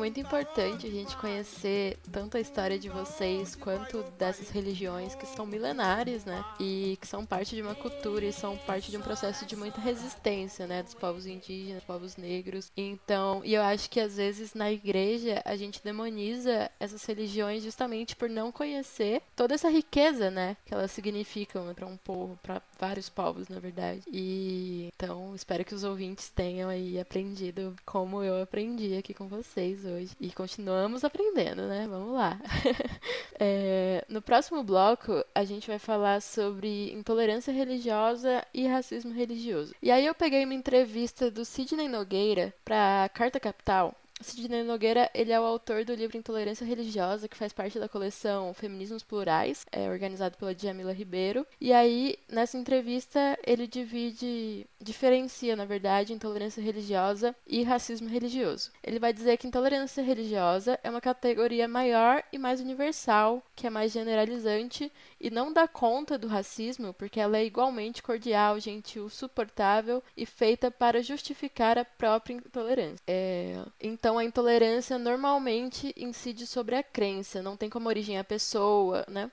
Muito importante a gente conhecer tanto a história de vocês quanto dessas religiões que são milenares, né? E que são parte de uma cultura e são parte de um processo de muita resistência, né? Dos povos indígenas, povos negros. Então, e eu acho que às vezes na igreja a gente demoniza essas religiões justamente por não conhecer toda essa riqueza, né? Que elas significam para um povo, para vários povos, na verdade. E então, espero que os ouvintes tenham aí aprendido como eu aprendi aqui com vocês hoje. E continuamos aprendendo, né? Vamos lá. é, no próximo bloco, a gente vai falar sobre intolerância religiosa e racismo religioso. E aí eu peguei uma entrevista do Sidney Nogueira para Carta Capital, Sidney Nogueira, ele é o autor do livro Intolerância Religiosa, que faz parte da coleção Feminismos Plurais, é organizado pela Djamila Ribeiro. E aí, nessa entrevista, ele divide, diferencia, na verdade, intolerância religiosa e racismo religioso. Ele vai dizer que intolerância religiosa é uma categoria maior e mais universal, que é mais generalizante e não dá conta do racismo, porque ela é igualmente cordial, gentil, suportável e feita para justificar a própria intolerância. É, então, a intolerância normalmente incide sobre a crença, não tem como origem a pessoa, né?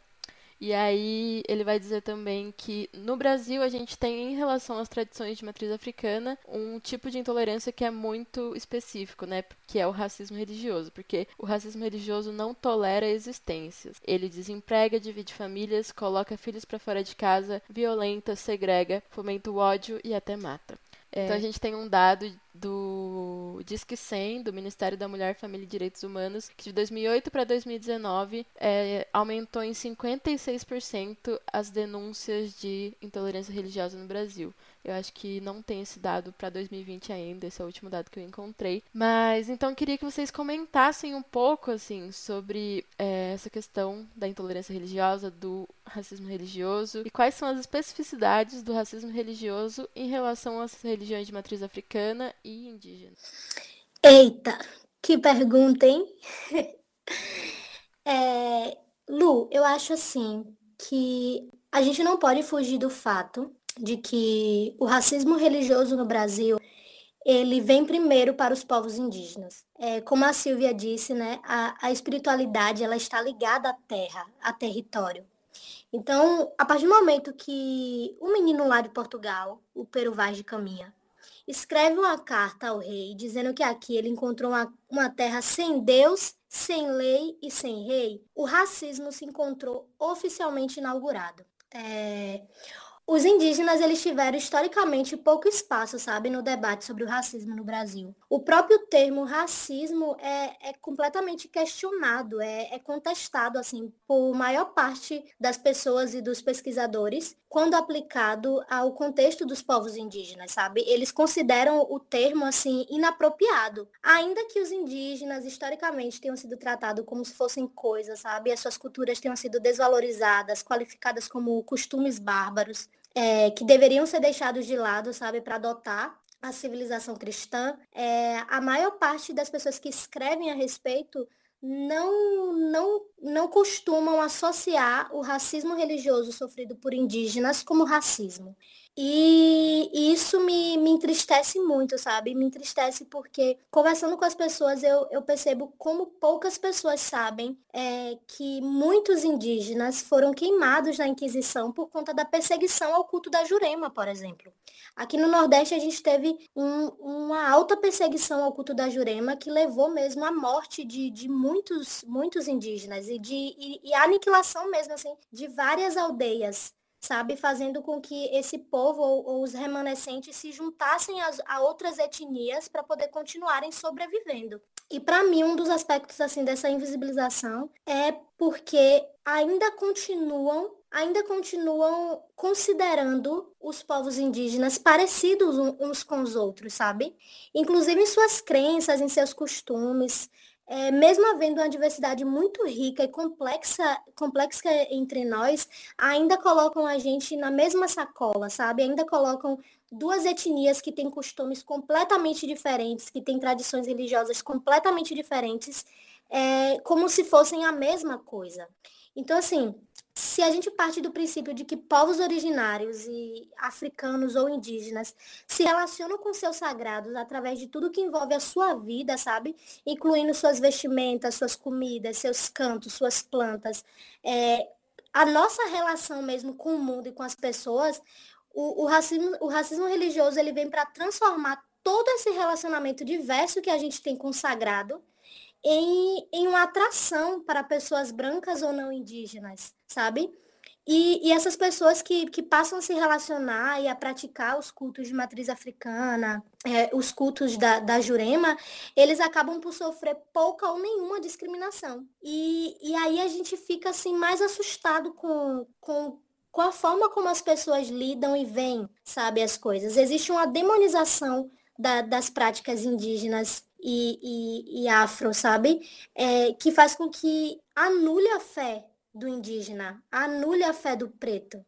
E aí ele vai dizer também que no Brasil a gente tem, em relação às tradições de matriz africana, um tipo de intolerância que é muito específico, né? Que é o racismo religioso, porque o racismo religioso não tolera existências. Ele desemprega, divide famílias, coloca filhos para fora de casa, violenta, segrega, fomenta o ódio e até mata. É. Então a gente tem um dado do Disque 100, do Ministério da Mulher, Família e Direitos Humanos, que de 2008 para 2019 é, aumentou em 56% as denúncias de intolerância religiosa no Brasil. Eu acho que não tem esse dado para 2020 ainda, esse é o último dado que eu encontrei. Mas então queria que vocês comentassem um pouco assim sobre é, essa questão da intolerância religiosa, do racismo religioso e quais são as especificidades do racismo religioso em relação às religiões de matriz africana e indígena. Eita, que pergunta, hein? é, Lu, eu acho assim que a gente não pode fugir do fato de que o racismo religioso no Brasil ele vem primeiro para os povos indígenas. É, como a Silvia disse, né, a, a espiritualidade ela está ligada à terra, a território. Então, a partir do momento que o menino lá de Portugal, o Pero Vaz de Caminha, escreve uma carta ao rei dizendo que aqui ele encontrou uma, uma terra sem Deus, sem lei e sem rei, o racismo se encontrou oficialmente inaugurado. É, os indígenas eles tiveram historicamente pouco espaço, sabe, no debate sobre o racismo no Brasil. O próprio termo racismo é, é completamente questionado, é, é, contestado assim por maior parte das pessoas e dos pesquisadores quando aplicado ao contexto dos povos indígenas, sabe? Eles consideram o termo assim inapropriado, ainda que os indígenas historicamente tenham sido tratados como se fossem coisas, sabe? As suas culturas tenham sido desvalorizadas, qualificadas como costumes bárbaros é, que deveriam ser deixados de lado, sabe, para adotar a civilização cristã, é, a maior parte das pessoas que escrevem a respeito não, não, não costumam associar o racismo religioso sofrido por indígenas como racismo. E, isso me, me entristece muito, sabe? Me entristece porque, conversando com as pessoas, eu, eu percebo como poucas pessoas sabem é, que muitos indígenas foram queimados na Inquisição por conta da perseguição ao culto da Jurema, por exemplo. Aqui no Nordeste, a gente teve um, uma alta perseguição ao culto da Jurema que levou mesmo à morte de, de muitos, muitos indígenas e, de, e, e a aniquilação mesmo, assim, de várias aldeias sabe, fazendo com que esse povo ou, ou os remanescentes se juntassem a, a outras etnias para poder continuarem sobrevivendo. E para mim um dos aspectos assim dessa invisibilização é porque ainda continuam ainda continuam considerando os povos indígenas parecidos uns com os outros, sabe? Inclusive em suas crenças, em seus costumes, é, mesmo havendo uma diversidade muito rica e complexa, complexa entre nós, ainda colocam a gente na mesma sacola, sabe? Ainda colocam duas etnias que têm costumes completamente diferentes, que têm tradições religiosas completamente diferentes, é, como se fossem a mesma coisa. Então, assim, se a gente parte do princípio de que povos originários e africanos ou indígenas se relacionam com seus sagrados através de tudo que envolve a sua vida, sabe? Incluindo suas vestimentas, suas comidas, seus cantos, suas plantas, é, a nossa relação mesmo com o mundo e com as pessoas, o, o racismo, o racismo religioso ele vem para transformar todo esse relacionamento diverso que a gente tem com o sagrado em, em uma atração para pessoas brancas ou não indígenas, sabe? E, e, essas pessoas que, que passam a se relacionar e a praticar os cultos de matriz africana, é, os cultos da, da Jurema, eles acabam por sofrer pouca ou nenhuma discriminação. E, e aí a gente fica assim mais assustado com, com, com a forma como as pessoas lidam e veem, sabe, as coisas. Existe uma demonização da, das práticas indígenas e, e, e afro, sabe? É, que faz com que anule a fé do indígena, anule a fé do preto.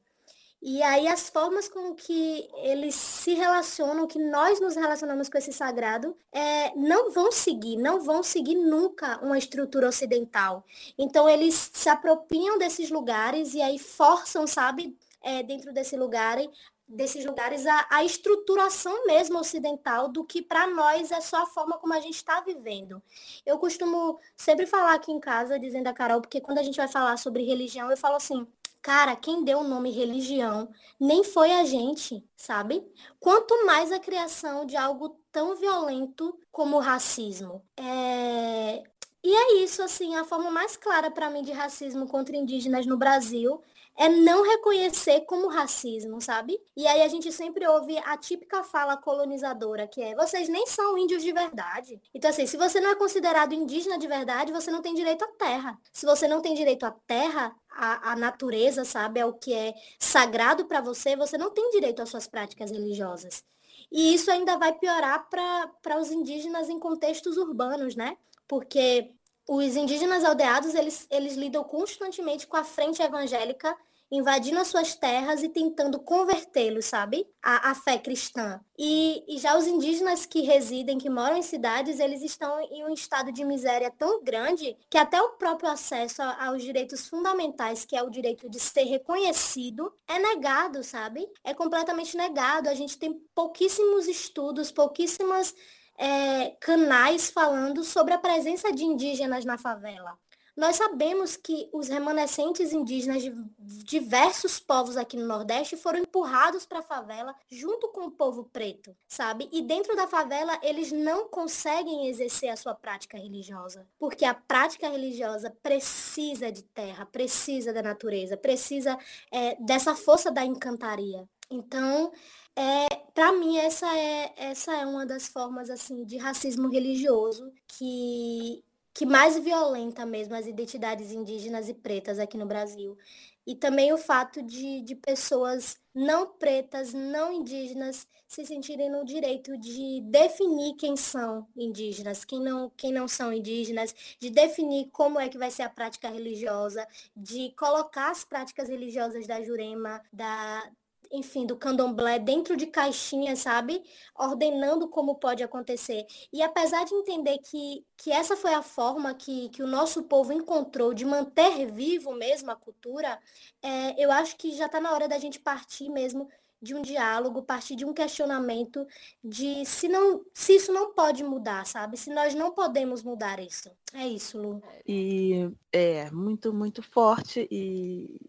E aí as formas com que eles se relacionam, que nós nos relacionamos com esse sagrado, é, não vão seguir, não vão seguir nunca uma estrutura ocidental. Então eles se apropriam desses lugares e aí forçam, sabe, é, dentro desse lugar desses lugares a, a estruturação mesmo ocidental do que para nós é só a forma como a gente está vivendo. Eu costumo sempre falar aqui em casa, dizendo a Carol, porque quando a gente vai falar sobre religião, eu falo assim, cara, quem deu o nome religião nem foi a gente, sabe? Quanto mais a criação de algo tão violento como o racismo. É... E é isso, assim, a forma mais clara para mim de racismo contra indígenas no Brasil é não reconhecer como racismo, sabe? E aí a gente sempre ouve a típica fala colonizadora, que é vocês nem são índios de verdade. Então, assim, se você não é considerado indígena de verdade, você não tem direito à terra. Se você não tem direito à terra, a, a natureza, sabe, é o que é sagrado para você, você não tem direito às suas práticas religiosas. E isso ainda vai piorar para os indígenas em contextos urbanos, né? Porque os indígenas aldeados, eles, eles lidam constantemente com a frente evangélica invadindo as suas terras e tentando convertê-los, sabe? A fé cristã. E, e, já os indígenas que residem, que moram em cidades, eles estão em um estado de miséria tão grande que até o próprio acesso aos direitos fundamentais, que é o direito de ser reconhecido, é negado, sabe? É completamente negado. A gente tem pouquíssimos estudos, pouquíssimas é, canais falando sobre a presença de indígenas na favela. Nós sabemos que os remanescentes indígenas de diversos povos aqui no Nordeste foram empurrados para a favela junto com o povo preto, sabe? E dentro da favela eles não conseguem exercer a sua prática religiosa, porque a prática religiosa precisa de terra, precisa da natureza, precisa é, dessa força da encantaria. Então, é, para mim essa é essa é uma das formas assim de racismo religioso que que mais violenta mesmo as identidades indígenas e pretas aqui no Brasil. E também o fato de, de pessoas não pretas, não indígenas, se sentirem no direito de definir quem são indígenas, quem não, quem não são indígenas, de definir como é que vai ser a prática religiosa, de colocar as práticas religiosas da Jurema, da, enfim, do candomblé dentro de caixinhas, sabe? Ordenando como pode acontecer. E apesar de entender que, que essa foi a forma que, que o nosso povo encontrou de manter vivo mesmo a cultura, é, eu acho que já está na hora da gente partir mesmo de um diálogo, partir de um questionamento de se não, se isso não pode mudar, sabe? Se nós não podemos mudar isso. É isso, Lu. E é muito, muito forte e,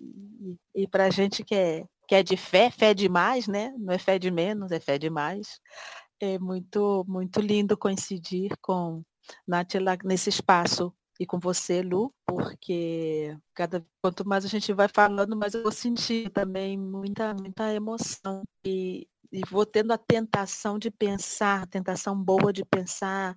e, e para a gente que é que é de fé, fé demais, né? Não é fé de menos, é fé demais. É muito, muito lindo coincidir com Nátila nesse espaço e com você, Lu, porque cada quanto mais a gente vai falando, mais eu vou sentir também muita, muita emoção. E, e vou tendo a tentação de pensar, a tentação boa de pensar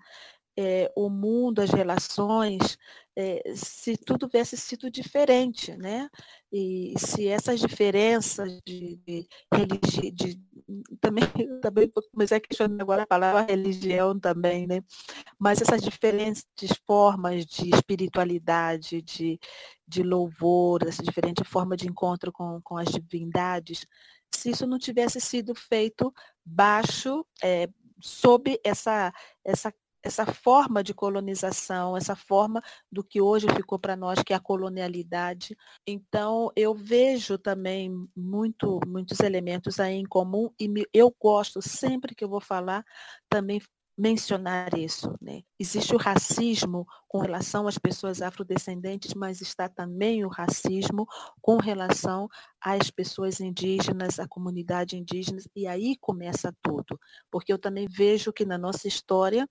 é, o mundo, as relações, é, se tudo tivesse sido diferente, né? E se essas diferenças de, de religião, também, também comecei a questionar agora a palavra religião também, né? Mas essas diferentes formas de espiritualidade, de, de louvor, essa diferente forma de encontro com, com as divindades, se isso não tivesse sido feito baixo, é, sob essa, essa essa forma de colonização, essa forma do que hoje ficou para nós, que é a colonialidade. Então, eu vejo também muito, muitos elementos aí em comum e eu gosto, sempre que eu vou falar, também mencionar isso. Né? Existe o racismo com relação às pessoas afrodescendentes, mas está também o racismo com relação às pessoas indígenas, à comunidade indígena, e aí começa tudo. Porque eu também vejo que na nossa história,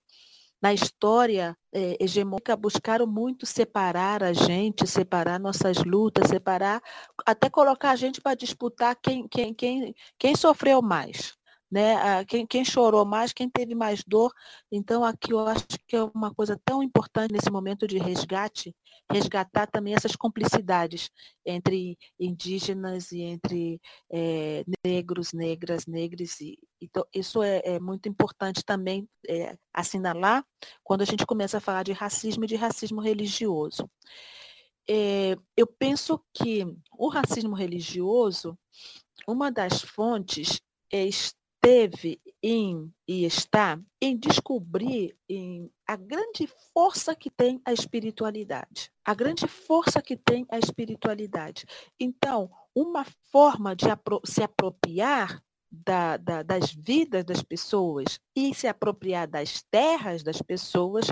na história é, hegemônica, buscaram muito separar a gente, separar nossas lutas, separar, até colocar a gente para disputar quem, quem, quem, quem sofreu mais né? Quem, quem, chorou mais, quem teve mais dor. Então, aqui eu acho que é uma coisa tão importante nesse momento de resgate, resgatar também essas complicidades entre indígenas e entre é, negros, negras, negros. E, então, isso é, é muito importante também é, assinalar quando a gente começa a falar de racismo e de racismo religioso. É, eu penso que o racismo religioso, uma das fontes é teve em e está em descobrir em a grande força que tem a espiritualidade. A grande força que tem a espiritualidade. Então, uma forma de apro se apropriar da, da, das vidas das pessoas e se apropriar das terras das pessoas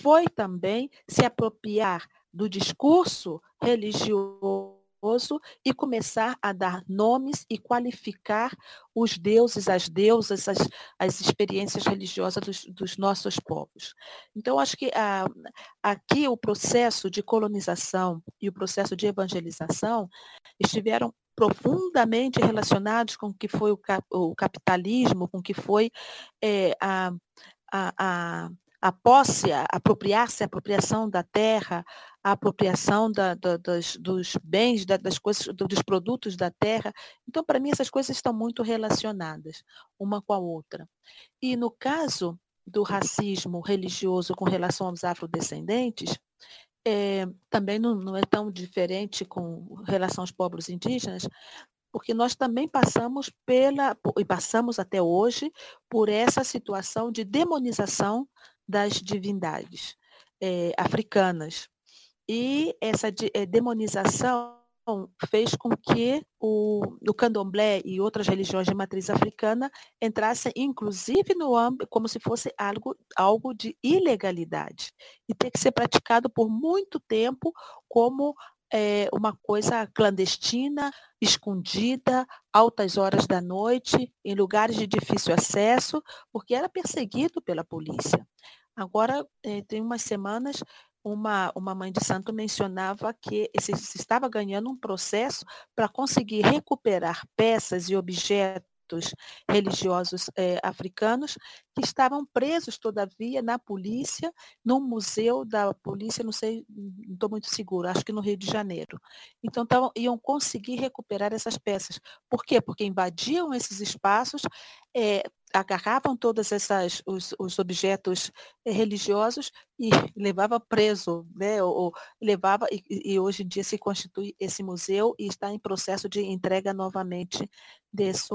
foi também se apropriar do discurso religioso e começar a dar nomes e qualificar os deuses, as deusas, as, as experiências religiosas dos, dos nossos povos. Então, acho que ah, aqui o processo de colonização e o processo de evangelização estiveram profundamente relacionados com o que foi o, o capitalismo, com o que foi é, a, a, a a posse, apropriar-se, a apropriação da terra, a apropriação da, da, das, dos bens, da, das coisas, dos produtos da terra. Então, para mim, essas coisas estão muito relacionadas uma com a outra. E no caso do racismo religioso com relação aos afrodescendentes, é, também não, não é tão diferente com relação aos povos indígenas, porque nós também passamos pela, e passamos até hoje, por essa situação de demonização das divindades é, africanas. E essa de, é, demonização fez com que o, o candomblé e outras religiões de matriz africana entrassem, inclusive, no âmbito, como se fosse algo, algo de ilegalidade. E ter que ser praticado por muito tempo como é, uma coisa clandestina, escondida, altas horas da noite, em lugares de difícil acesso, porque era perseguido pela polícia. Agora, eh, tem umas semanas, uma, uma mãe de santo mencionava que se, se estava ganhando um processo para conseguir recuperar peças e objetos religiosos eh, africanos que estavam presos, todavia, na polícia, num museu da polícia, não sei, não estou muito segura, acho que no Rio de Janeiro. Então, tavam, iam conseguir recuperar essas peças. Por quê? Porque invadiam esses espaços, é, agarravam todos essas, os, os objetos religiosos e levava preso, né? ou, ou levava, e, e, hoje em dia se constitui esse museu e está em processo de entrega novamente desse,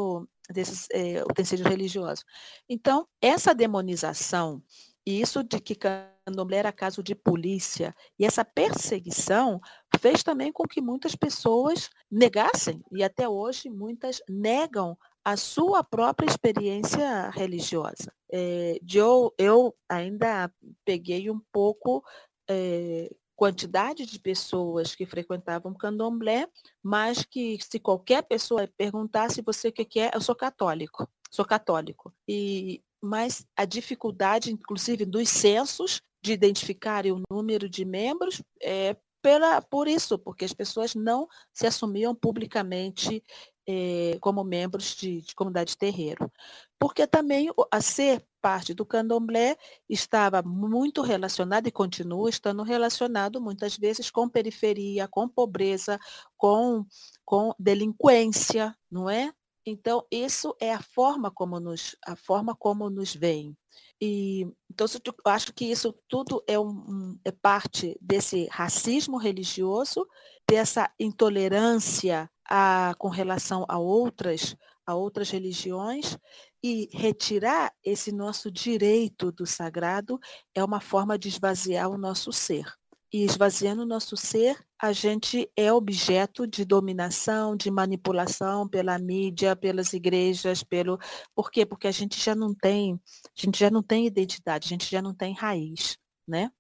desses é, utensílios religiosos. Então, essa demonização, e isso de que candomblé era caso de polícia, e essa perseguição fez também com que muitas pessoas negassem, e até hoje muitas negam a sua própria experiência religiosa. É, eu, eu ainda peguei um pouco é, quantidade de pessoas que frequentavam candomblé, mas que se qualquer pessoa perguntasse você o que é, eu sou católico, sou católico. E mas a dificuldade, inclusive, dos censos de identificar o número de membros é pela, por isso, porque as pessoas não se assumiam publicamente eh, como membros de, de comunidade de terreiro. Porque também a ser parte do candomblé estava muito relacionado e continua estando relacionado muitas vezes com periferia, com pobreza, com, com delinquência, não é? Então, isso é a forma como nos, a forma como nos veem. E, então, eu acho que isso tudo é, um, é parte desse racismo religioso, dessa intolerância a, com relação a outras, a outras religiões E retirar esse nosso direito do sagrado é uma forma de esvaziar o nosso ser. E esvaziando o nosso ser, a gente é objeto de dominação, de manipulação pela mídia, pelas igrejas, pelo. Por quê? Porque a gente já não tem, a gente já não tem identidade, a gente já não tem raiz, né?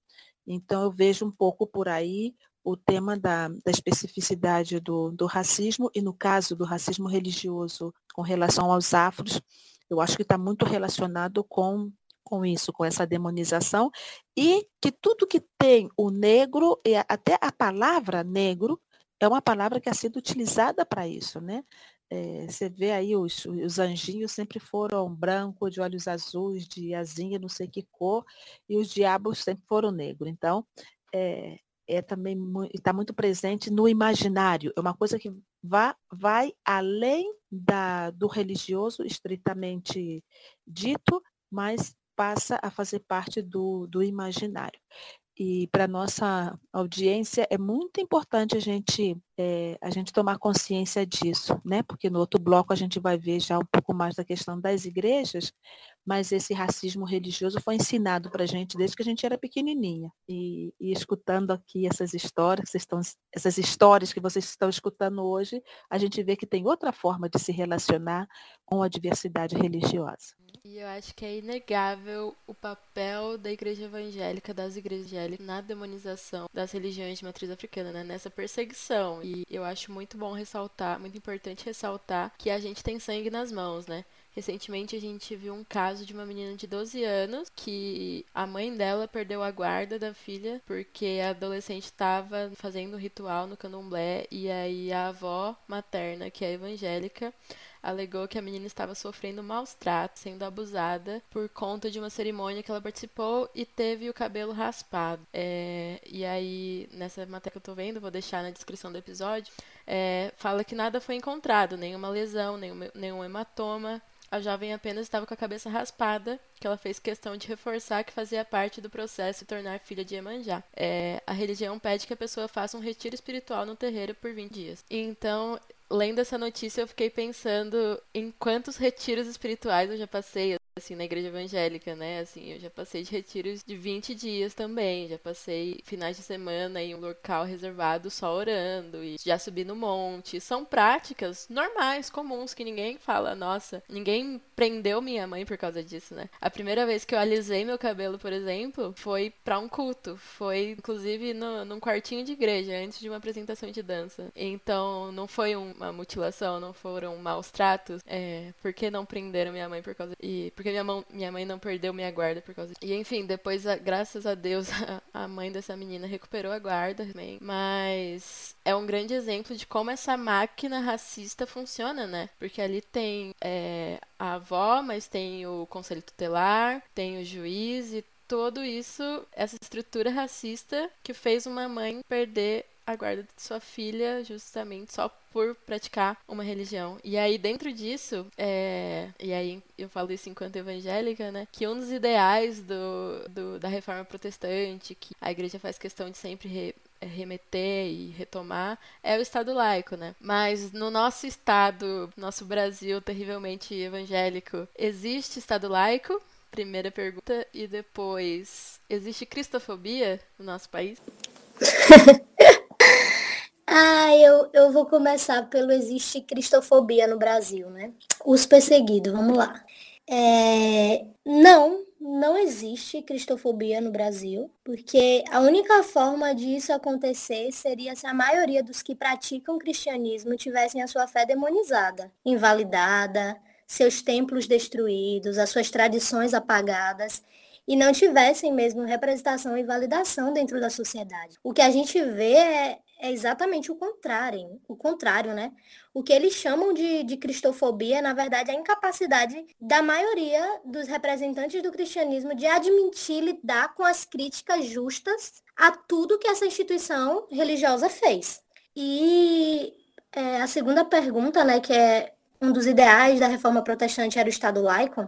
Então eu vejo um pouco por aí o tema da, da especificidade do, do racismo e no caso do racismo religioso com relação aos afros, eu acho que está muito relacionado com com isso, com essa demonização, e que tudo que tem o negro, e até a palavra negro, é uma palavra que ha sido utilizada para isso, né? É, você vê aí os, os anjinhos sempre foram branco, de olhos azuis, de asinha, não sei que cor, e os diabos sempre foram negros. Então, é, é também está muito presente no imaginário. É uma coisa que vai, vai além da, do religioso estritamente dito, mas passa a fazer parte do, do imaginário. E para nossa audiência é muito importante a gente, é, a gente tomar consciência disso, né? Porque no outro bloco a gente vai ver já um pouco mais da questão das igrejas, mas esse racismo religioso foi ensinado para a gente desde que a gente era pequenininha. E, e escutando aqui essas histórias, estão, essas histórias que vocês estão escutando hoje, a gente vê que tem outra forma de se relacionar com a diversidade religiosa. E eu acho que é inegável o papel da igreja evangélica, das igrejas evangélicas, na demonização das religiões de matriz africana, né? nessa perseguição. E eu acho muito bom ressaltar, muito importante ressaltar que a gente tem sangue nas mãos, né? Recentemente a gente viu um caso de uma menina de 12 anos que a mãe dela perdeu a guarda da filha porque a adolescente estava fazendo um ritual no candomblé e aí a avó materna, que é evangélica, alegou que a menina estava sofrendo maus tratos, sendo abusada por conta de uma cerimônia que ela participou e teve o cabelo raspado. É, e aí, nessa matéria que eu tô vendo, vou deixar na descrição do episódio, é, fala que nada foi encontrado, nenhuma lesão, nenhum, nenhum hematoma. A jovem apenas estava com a cabeça raspada, que ela fez questão de reforçar que fazia parte do processo de tornar filha de Iemanjá. É, a religião pede que a pessoa faça um retiro espiritual no terreiro por 20 dias. Então, lendo essa notícia, eu fiquei pensando em quantos retiros espirituais eu já passei assim, na igreja evangélica, né? Assim, eu já passei de retiros de 20 dias também, já passei finais de semana em um local reservado só orando e já subi no monte. São práticas normais, comuns, que ninguém fala, nossa, ninguém prendeu minha mãe por causa disso, né? A primeira vez que eu alisei meu cabelo, por exemplo, foi para um culto. Foi, inclusive, no, num quartinho de igreja, antes de uma apresentação de dança. Então, não foi uma mutilação, não foram maus tratos. É, por que não prenderam minha mãe por causa... E, porque minha, mão, minha mãe não perdeu minha guarda por causa disso. E enfim, depois, graças a Deus, a, a mãe dessa menina recuperou a guarda também. Mas é um grande exemplo de como essa máquina racista funciona, né? Porque ali tem é, a avó, mas tem o conselho tutelar, tem o juiz e tudo isso, essa estrutura racista que fez uma mãe perder a guarda de sua filha justamente só por praticar uma religião. E aí, dentro disso, é... e aí eu falo isso enquanto evangélica, né? Que um dos ideais do, do da reforma protestante, que a igreja faz questão de sempre re remeter e retomar é o Estado laico, né? Mas no nosso Estado, nosso Brasil terrivelmente evangélico, existe Estado laico? Primeira pergunta. E depois, existe cristofobia no nosso país? Ah, eu, eu vou começar pelo existe cristofobia no Brasil, né? Os perseguidos, vamos lá. É, não, não existe cristofobia no Brasil, porque a única forma disso acontecer seria se a maioria dos que praticam cristianismo tivessem a sua fé demonizada, invalidada, seus templos destruídos, as suas tradições apagadas e não tivessem mesmo representação e validação dentro da sociedade. O que a gente vê é, é exatamente o contrário, o contrário, né? O que eles chamam de, de cristofobia, na verdade, é a incapacidade da maioria dos representantes do cristianismo de admitir lidar com as críticas justas a tudo que essa instituição religiosa fez. E é, a segunda pergunta, né, que é um dos ideais da reforma protestante era o Estado laico,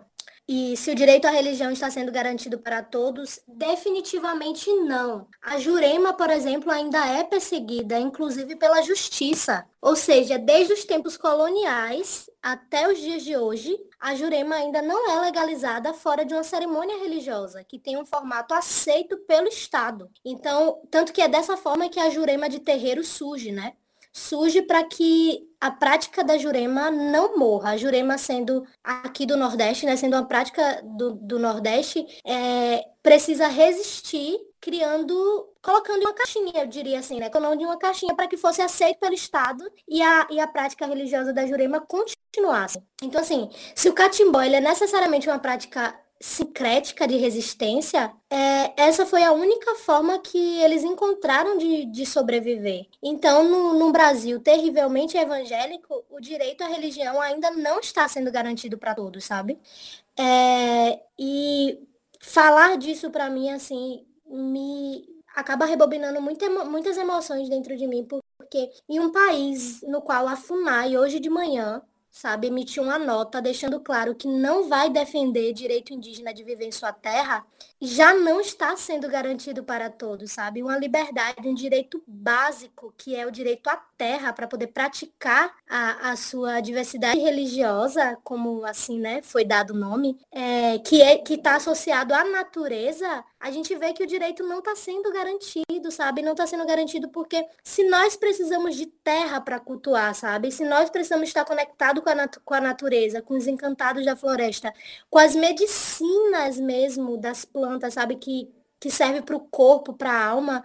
e se o direito à religião está sendo garantido para todos, definitivamente não. A Jurema, por exemplo, ainda é perseguida, inclusive pela justiça. Ou seja, desde os tempos coloniais até os dias de hoje, a Jurema ainda não é legalizada fora de uma cerimônia religiosa, que tem um formato aceito pelo Estado. Então, tanto que é dessa forma que a Jurema de terreiro surge, né? Surge para que a prática da jurema não morra. A jurema sendo aqui do Nordeste, né, sendo uma prática do, do Nordeste, é, precisa resistir criando, colocando uma caixinha, eu diria assim, né? Colocando uma caixinha para que fosse aceito pelo Estado e a, e a prática religiosa da jurema continuasse. Então, assim, se o catimbó ele é necessariamente uma prática sincrética de resistência, é, essa foi a única forma que eles encontraram de, de sobreviver. Então, no, no, Brasil terrivelmente evangélico, o direito à religião ainda não está sendo garantido para todos, sabe? É, e falar disso para mim, assim, me acaba rebobinando muita, muitas emoções dentro de mim, porque em um país no qual a FUNAI, hoje de manhã, sabe, emitiu uma nota deixando claro que não vai defender direito indígena de viver em sua terra, já não está sendo garantido para todos, sabe? Uma liberdade, um direito básico, que é o direito à terra, para poder praticar a, a sua diversidade religiosa, como assim, né, foi dado o nome, é, que é, está associado à natureza, a gente vê que o direito não está sendo garantido, sabe? Não está sendo garantido porque se nós precisamos de terra para cultuar, sabe? Se nós precisamos estar conectados com com a natureza, com os encantados da floresta, com as medicinas mesmo das plantas, sabe? Que, que serve para o corpo, para a alma,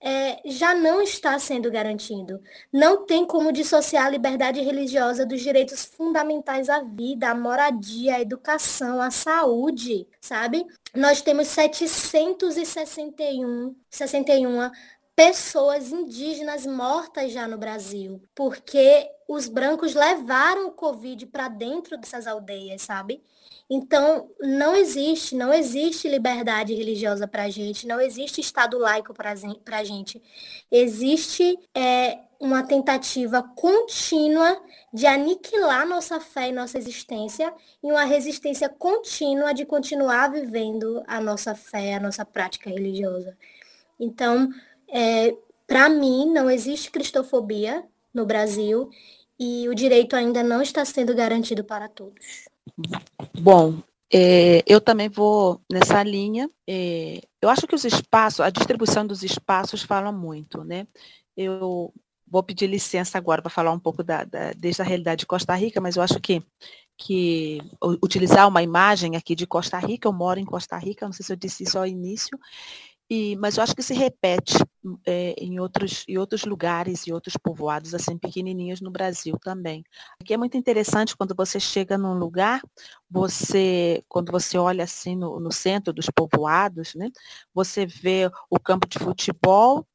é, já não está sendo garantido. Não tem como dissociar a liberdade religiosa dos direitos fundamentais à vida, à moradia, à educação, à saúde, sabe? Nós temos 761 61 pessoas indígenas mortas já no Brasil, porque os brancos levaram o Covid para dentro dessas aldeias, sabe? Então, não existe, não existe liberdade religiosa para a gente, não existe Estado laico para a gente. Existe é, uma tentativa contínua de aniquilar nossa fé e nossa existência e uma resistência contínua de continuar vivendo a nossa fé, a nossa prática religiosa. Então, é, para mim, não existe cristofobia no Brasil e o direito ainda não está sendo garantido para todos. Bom, é, eu também vou nessa linha. É, eu acho que os espaços, a distribuição dos espaços fala muito, né? Eu vou pedir licença agora para falar um pouco da, da, desde a realidade de Costa Rica, mas eu acho que, que utilizar uma imagem aqui de Costa Rica, eu moro em Costa Rica, não sei se eu disse isso ao início, e, mas eu acho que se repete é, em, outros, em outros lugares e outros povoados assim pequenininhos no Brasil também. Aqui é muito interessante quando você chega num lugar, você quando você olha assim no, no centro dos povoados, né, você vê o campo de futebol,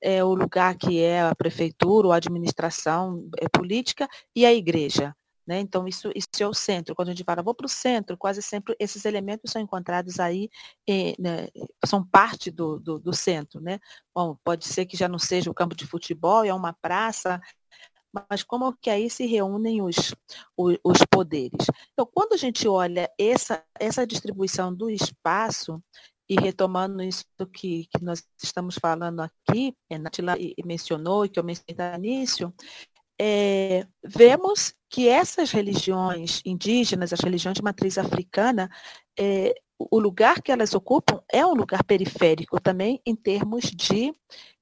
é, o lugar que é a prefeitura, ou a administração é, política e a igreja. Né? Então, isso, isso é o centro. Quando a gente fala, vou para o centro, quase sempre esses elementos são encontrados aí, eh, né, são parte do, do, do, centro. Né? Bom, pode ser que já não seja o campo de futebol, é uma praça, mas como que aí se reúnem os, os, os poderes? Então, quando a gente olha essa, essa distribuição do espaço, e retomando isso que, que nós estamos falando aqui, a Natila mencionou, e que eu mencionei no início, é, vemos que essas religiões indígenas, as religiões de matriz africana, é, o lugar que elas ocupam é um lugar periférico também em termos de,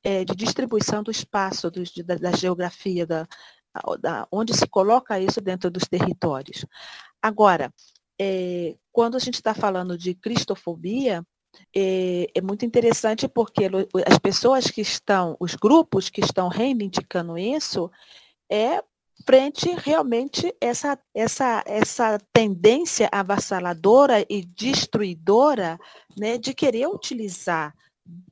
é, de distribuição do espaço, do, de, da, da, geografia, da, da, onde se coloca isso dentro dos territórios. Agora, é, quando a gente está falando de cristofobia, é, é, muito interessante porque as pessoas que estão, os grupos que estão reivindicando isso, é frente realmente essa, essa, essa tendência avassaladora e destruidora né, de querer utilizar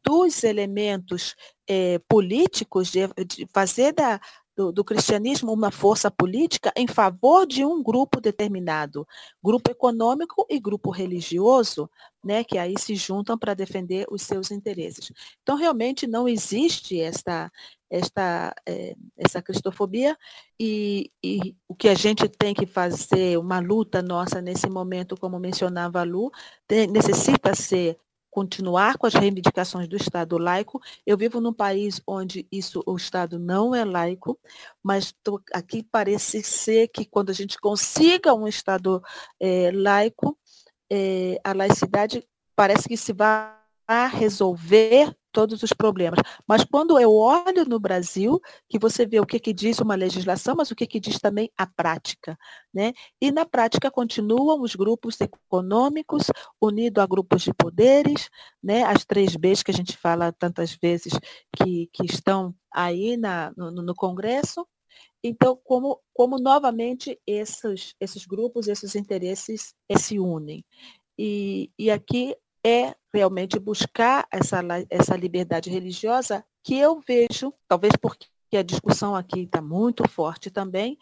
dos elementos é, políticos, de, de fazer da, do, do, cristianismo uma força política em favor de um grupo determinado, grupo econômico e grupo religioso, né, que aí se juntam para defender os seus interesses. Então, realmente não existe esta, esta, é, essa cristofobia e, e, o que a gente tem que fazer, uma luta nossa nesse momento, como mencionava a Lu, tem, necessita ser continuar com as reivindicações do Estado laico. Eu vivo num país onde isso o Estado não é laico, mas aqui parece ser que quando a gente consiga um Estado é, laico, é, a laicidade parece que se vai resolver todos os problemas. Mas quando eu olho no Brasil, que você vê o que, que diz uma legislação, mas o que, que diz também a prática. Né? E na prática continuam os grupos econômicos unidos a grupos de poderes, né? as três Bs que a gente fala tantas vezes que, que estão aí na, no, no Congresso. Então, como, como novamente esses, esses grupos, esses interesses se unem. E, e aqui é realmente buscar essa, essa liberdade religiosa que eu vejo, talvez porque a discussão aqui está muito forte também,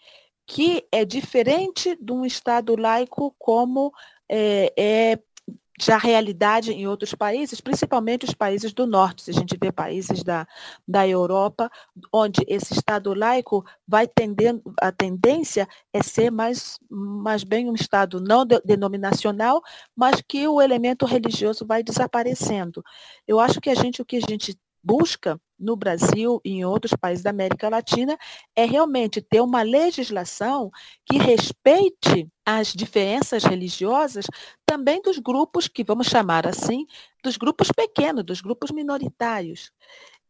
que é diferente de um Estado laico como é, é já realidade em outros países, principalmente os países do norte. Se a gente vê países da, da Europa, onde esse Estado laico vai tendendo, a tendência é ser mais, mais bem um Estado não de, denominacional, mas que o elemento religioso vai desaparecendo. Eu acho que a gente, o que a gente busca no Brasil e em outros países da América Latina é realmente ter uma legislação que respeite as diferenças religiosas também dos grupos que vamos chamar assim, dos grupos pequenos, dos grupos minoritários.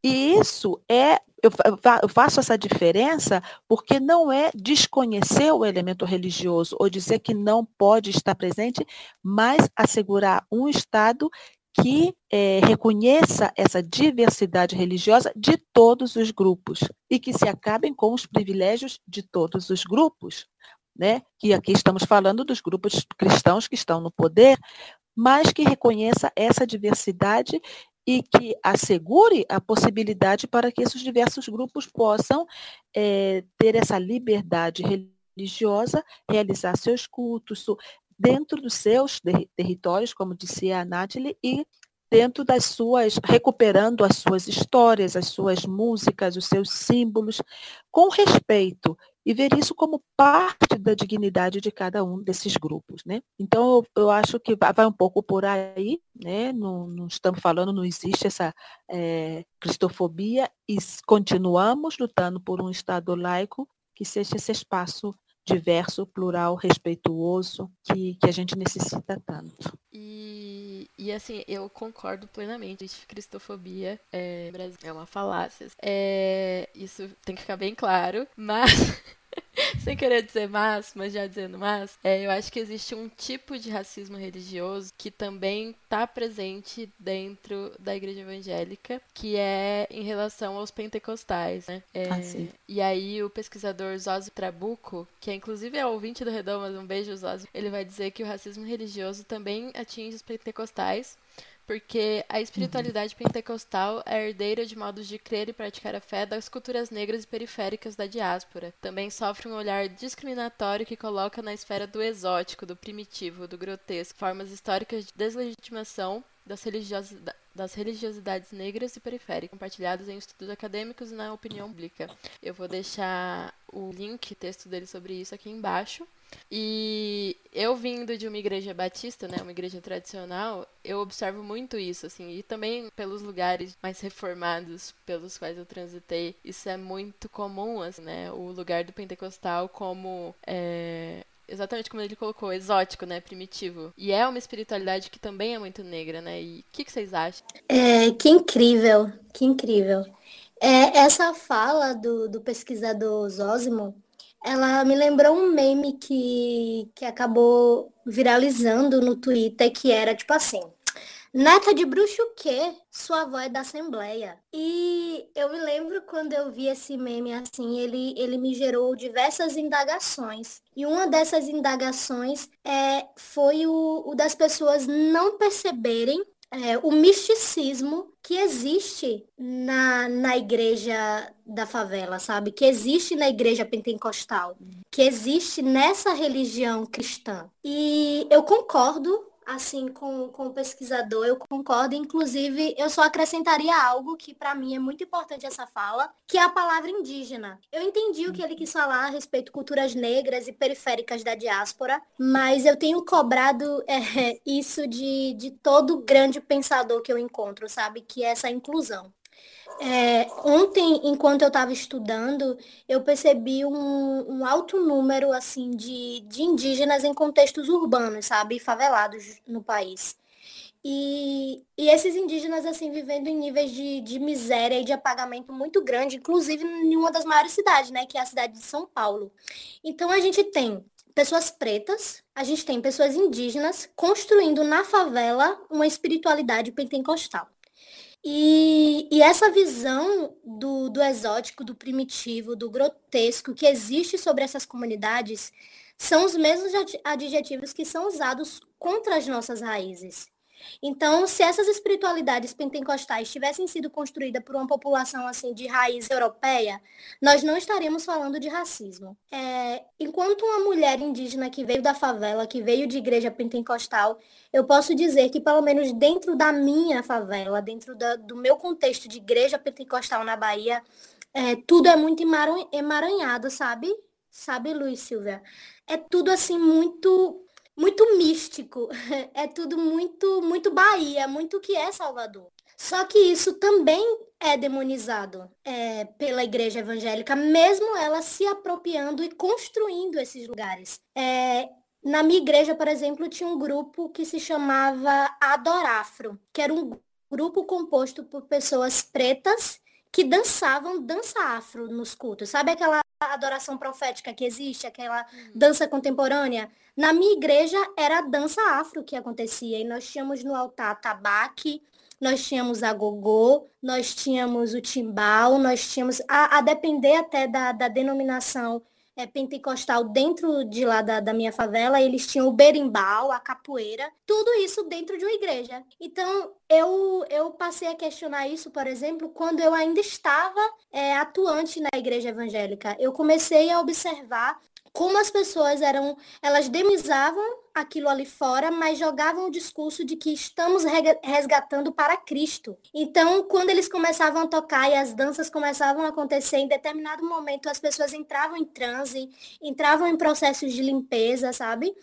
E isso é, eu faço essa diferença porque não é desconhecer o elemento religioso ou dizer que não pode estar presente, mas assegurar um Estado que é, reconheça essa diversidade religiosa de todos os grupos e que se acabem com os privilégios de todos os grupos. Né? Que aqui estamos falando dos grupos cristãos que estão no poder, mas que reconheça essa diversidade e que assegure a possibilidade para que esses diversos grupos possam é, ter essa liberdade religiosa, realizar seus cultos, dentro dos seus territórios, como disse a Nathalie, e dentro das suas, recuperando as suas histórias, as suas músicas, os seus símbolos, com respeito, e ver isso como parte da dignidade de cada um desses grupos. Né? Então, eu, eu acho que vai um pouco por aí, né? não, não estamos falando, não existe essa é, cristofobia, e continuamos lutando por um Estado laico que seja esse espaço diverso, plural, respeituoso, que, que a gente necessita tanto. E, e assim, eu concordo plenamente. Cristofobia é, é uma falácia. É, isso tem que ficar bem claro, mas sem querer dizer mas, mas já dizendo mas, é, eu acho que existe um tipo de racismo religioso que também está presente dentro da igreja evangélica, que é em relação aos pentecostais, né? É, ah, e aí o pesquisador Zózio Trabuco, que é, inclusive é ouvinte do Redomas, um beijo Zózio, ele vai dizer que o racismo religioso também atinge os pentecostais, porque a espiritualidade uhum. pentecostal é herdeira de modos de crer e praticar a fé das culturas negras e periféricas da diáspora. Também sofre um olhar discriminatório que coloca na esfera do exótico, do primitivo, do grotesco, formas históricas de deslegitimação das, das religiosidades negras e periféricas, compartilhadas em estudos acadêmicos e na opinião pública. Eu vou deixar o link, texto dele sobre isso aqui embaixo. E eu vindo de uma igreja batista, né, uma igreja tradicional, eu observo muito isso, assim, e também pelos lugares mais reformados pelos quais eu transitei, isso é muito comum, assim, né, o lugar do pentecostal como é, exatamente como ele colocou, exótico, né? Primitivo. E é uma espiritualidade que também é muito negra, né? E o que, que, vocês acham? É, que incrível, que incrível. É, essa fala do, do pesquisador Zósimo, ela me lembrou um meme que, que acabou viralizando no Twitter, que era tipo assim. Neta de bruxo o quê? Sua avó é da Assembleia. E eu me lembro quando eu vi esse meme assim, ele, ele me gerou diversas indagações. E uma dessas indagações é, foi o, o das pessoas não perceberem é, o misticismo que existe na, na igreja da favela, sabe? Que existe na igreja pentecostal, que existe nessa religião cristã. E eu concordo assim com, com o pesquisador, eu concordo. Inclusive, eu só acrescentaria algo que para mim é muito importante essa fala, que é a palavra indígena. Eu entendi o que ele quis falar a respeito culturas negras e periféricas da diáspora, mas eu tenho cobrado é, isso de, de todo grande pensador que eu encontro, sabe? Que é essa inclusão. É, ontem, enquanto eu estava estudando, eu percebi um, um, alto número assim de, de indígenas em contextos urbanos, sabe, favelados no país. E, e esses indígenas assim vivendo em níveis de, de miséria e de apagamento muito grande, inclusive em uma das maiores cidades, né, que é a cidade de São Paulo. Então a gente tem pessoas pretas, a gente tem pessoas indígenas construindo na favela uma espiritualidade pentecostal. E, e, essa visão do, do exótico, do primitivo, do grotesco que existe sobre essas comunidades são os mesmos adjetivos que são usados contra as nossas raízes. Então, se essas espiritualidades pentecostais tivessem sido construídas por uma população assim de raiz europeia, nós não estaríamos falando de racismo. É, enquanto uma mulher indígena que veio da favela, que veio de igreja pentecostal, eu posso dizer que pelo menos dentro da minha favela, dentro da, do meu contexto de igreja pentecostal na Bahia, é, tudo é muito emaranhado, sabe? Sabe, Luiz Silvia? É tudo assim muito muito místico. É tudo muito, muito Bahia, muito que é Salvador. Só que isso também é demonizado é, pela igreja evangélica, mesmo ela se apropriando e construindo esses lugares. É, na minha igreja, por exemplo, tinha um grupo que se chamava Adorafro, que era um grupo composto por pessoas pretas que dançavam dança afro nos cultos. Sabe aquela adoração profética que existe, aquela uhum. dança contemporânea? Na minha igreja era a dança afro que acontecia e nós tínhamos no altar tabaque, nós tínhamos a gogô, nós tínhamos o timbal, nós tínhamos, a, a depender até da, da denominação é, pentecostal dentro de lá da, da, minha favela, eles tinham o berimbau, a capoeira, tudo isso dentro de uma igreja. Então, eu, eu passei a questionar isso, por exemplo, quando eu ainda estava é, atuante na igreja evangélica. Eu comecei a observar como as pessoas eram, elas demizavam aquilo ali fora, mas jogavam o discurso de que estamos resgatando para Cristo. Então, quando eles começavam a tocar e as danças começavam a acontecer, em determinado momento as pessoas entravam em transe, entravam em processos de limpeza, sabe?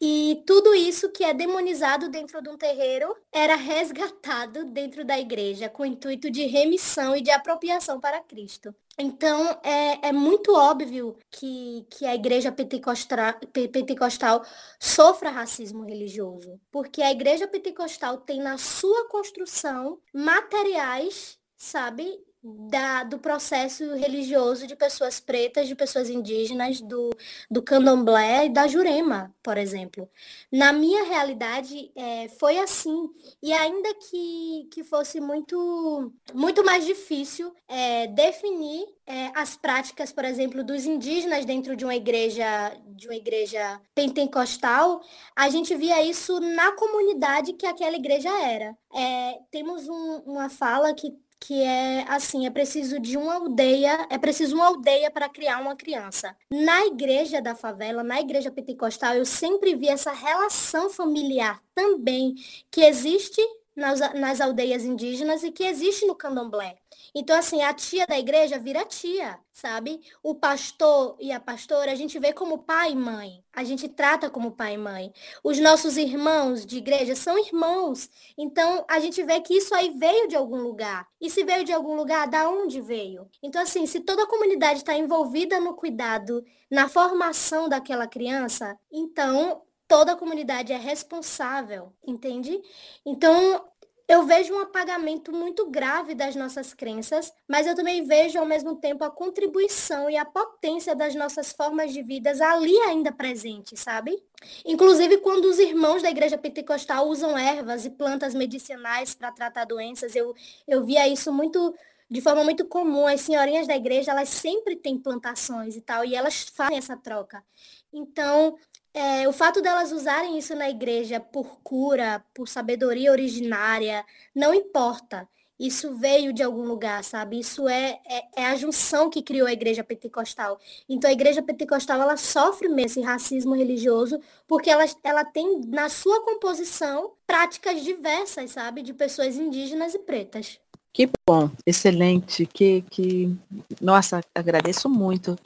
E tudo isso que é demonizado dentro de um terreiro era resgatado dentro da igreja com o intuito de remissão e de apropriação para Cristo. Então, é, é muito óbvio que, que a igreja pentecostal, pentecostal sofra racismo religioso, porque a igreja pentecostal tem na sua construção materiais, sabe, da, do processo religioso de pessoas pretas, de pessoas indígenas, do, do candomblé e da jurema, por exemplo. Na minha realidade, é, foi assim. E ainda que, que fosse muito, muito mais difícil é, definir é, as práticas, por exemplo, dos indígenas dentro de uma igreja, de uma igreja pentecostal, a gente via isso na comunidade que aquela igreja era. É, temos um, uma fala que que é assim, é preciso de uma aldeia, é preciso uma aldeia para criar uma criança. Na igreja da favela, na igreja pentecostal, eu sempre vi essa relação familiar também que existe nas, nas aldeias indígenas e que existe no candomblé. Então, assim, a tia da igreja vira tia, sabe? O pastor e a pastora, a gente vê como pai e mãe. A gente trata como pai e mãe. Os nossos irmãos de igreja são irmãos. Então, a gente vê que isso aí veio de algum lugar. E se veio de algum lugar, da onde veio? Então, assim, se toda a comunidade está envolvida no cuidado, na formação daquela criança, então toda a comunidade é responsável, entende? Então, eu vejo um apagamento muito grave das nossas crenças, mas eu também vejo ao mesmo tempo a contribuição e a potência das nossas formas de vidas ali ainda presente, sabe? Inclusive quando os irmãos da igreja pentecostal usam ervas e plantas medicinais para tratar doenças, eu, eu via isso muito de forma muito comum. As senhorinhas da igreja, elas sempre têm plantações e tal, e elas fazem essa troca. Então, é, o fato delas usarem isso na igreja por cura, por sabedoria originária, não importa. isso veio de algum lugar, sabe? Isso é, é, é, a junção que criou a igreja pentecostal. Então a igreja pentecostal ela sofre mesmo esse racismo religioso porque ela, ela tem na sua composição práticas diversas, sabe? De pessoas indígenas e pretas. Que bom, excelente. Que, que... Nossa, agradeço muito,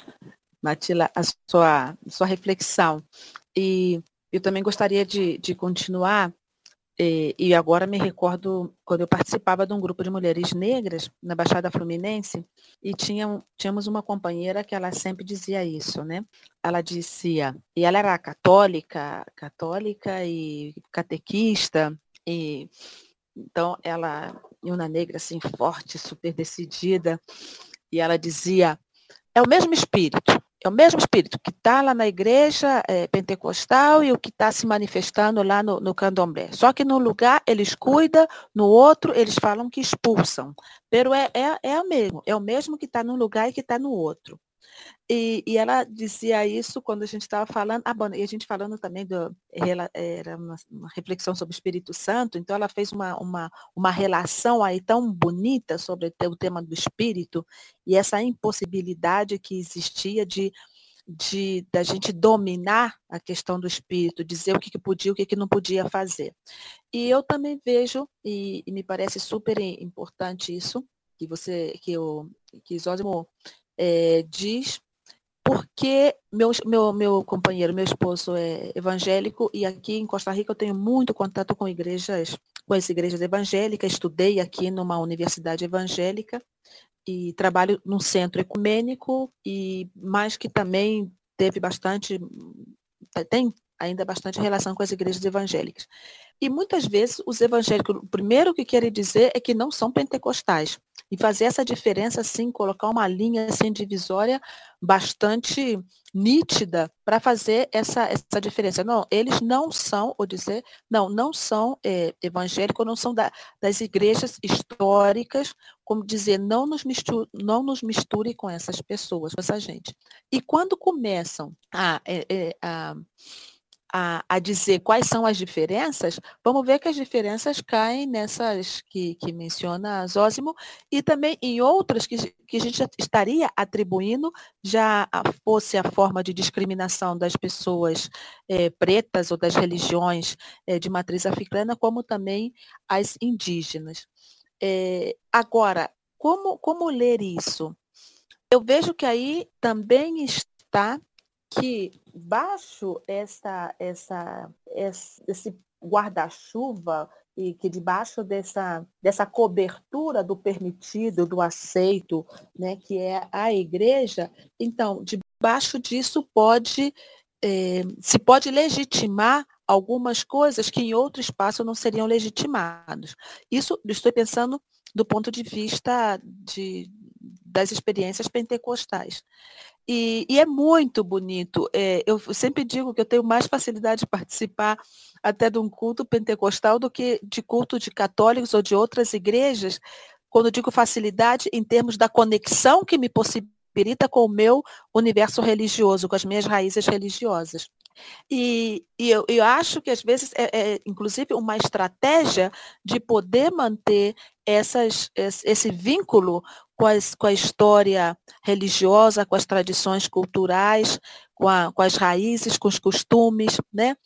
Matila, a sua, sua reflexão. E eu também gostaria de, de continuar e, e, agora me recordo quando eu participava de um grupo de mulheres negras na Baixada Fluminense e tinha, tínhamos uma companheira que ela sempre dizia isso, né? Ela dizia, e ela era católica, católica e catequista, e então ela, uma negra assim forte, super decidida, e ela dizia, é o mesmo espírito, é o mesmo espírito que está lá na igreja é, pentecostal e o que está se manifestando lá no, no candomblé. Só que no lugar eles cuidam, no outro eles falam que expulsam. Pero é, é, é o mesmo, é o mesmo que está num lugar e que está no outro. E, e, ela dizia isso quando a gente estava falando, ah, bom, e a gente falando também do, era uma, uma, reflexão sobre o Espírito Santo, então ela fez uma, uma, uma relação aí tão bonita sobre o tema do Espírito e essa impossibilidade que existia de, de da gente dominar a questão do Espírito, dizer o que, que podia e o que, que não podia fazer. E eu também vejo, e, e me parece super importante isso, que você, que o que Zósimo é, diz porque meu, meu, meu companheiro, meu esposo é evangélico e aqui em Costa Rica eu tenho muito contato com igrejas, com as igrejas evangélicas, estudei aqui numa universidade evangélica e trabalho num centro ecumênico e mais que também teve bastante, tem ainda bastante relação com as igrejas evangélicas. E muitas vezes os evangélicos, o primeiro que querem dizer é que não são pentecostais. E fazer essa diferença, assim, colocar uma linha assim, divisória bastante nítida para fazer essa, essa diferença. Não, eles não são, ou dizer, não, não são é, evangélicos, não são da, das igrejas históricas, como dizer, não nos, misture, não nos misture com essas pessoas, com essa gente. E quando começam a, é, é, a a, a, dizer quais são as diferenças, vamos ver que as diferenças caem nessas que, que menciona Zósimo e também em outras que, que a gente estaria atribuindo, já fosse a forma de discriminação das pessoas é, pretas ou das religiões é, de matriz africana, como também as indígenas. É, agora, como, como ler isso? Eu vejo que aí também está que baixo essa, essa, esse guarda-chuva e que debaixo dessa, dessa cobertura do permitido, do aceito, né, que é a igreja, então, debaixo disso pode, é, se pode legitimar algumas coisas que em outro espaço não seriam legitimados. Isso estou pensando do ponto de vista de, das experiências pentecostais. E, e é muito bonito. É, eu sempre digo que eu tenho mais facilidade de participar até de um culto pentecostal do que de culto de católicos ou de outras igrejas, quando digo facilidade em termos da conexão que me possibilita com o meu universo religioso, com as minhas raízes religiosas. E, e eu, eu, acho que às vezes é, é, inclusive uma estratégia de poder manter essas, esse vínculo com, as, com a história religiosa, com as tradições culturais, com, a, com as raízes, com os costumes, né?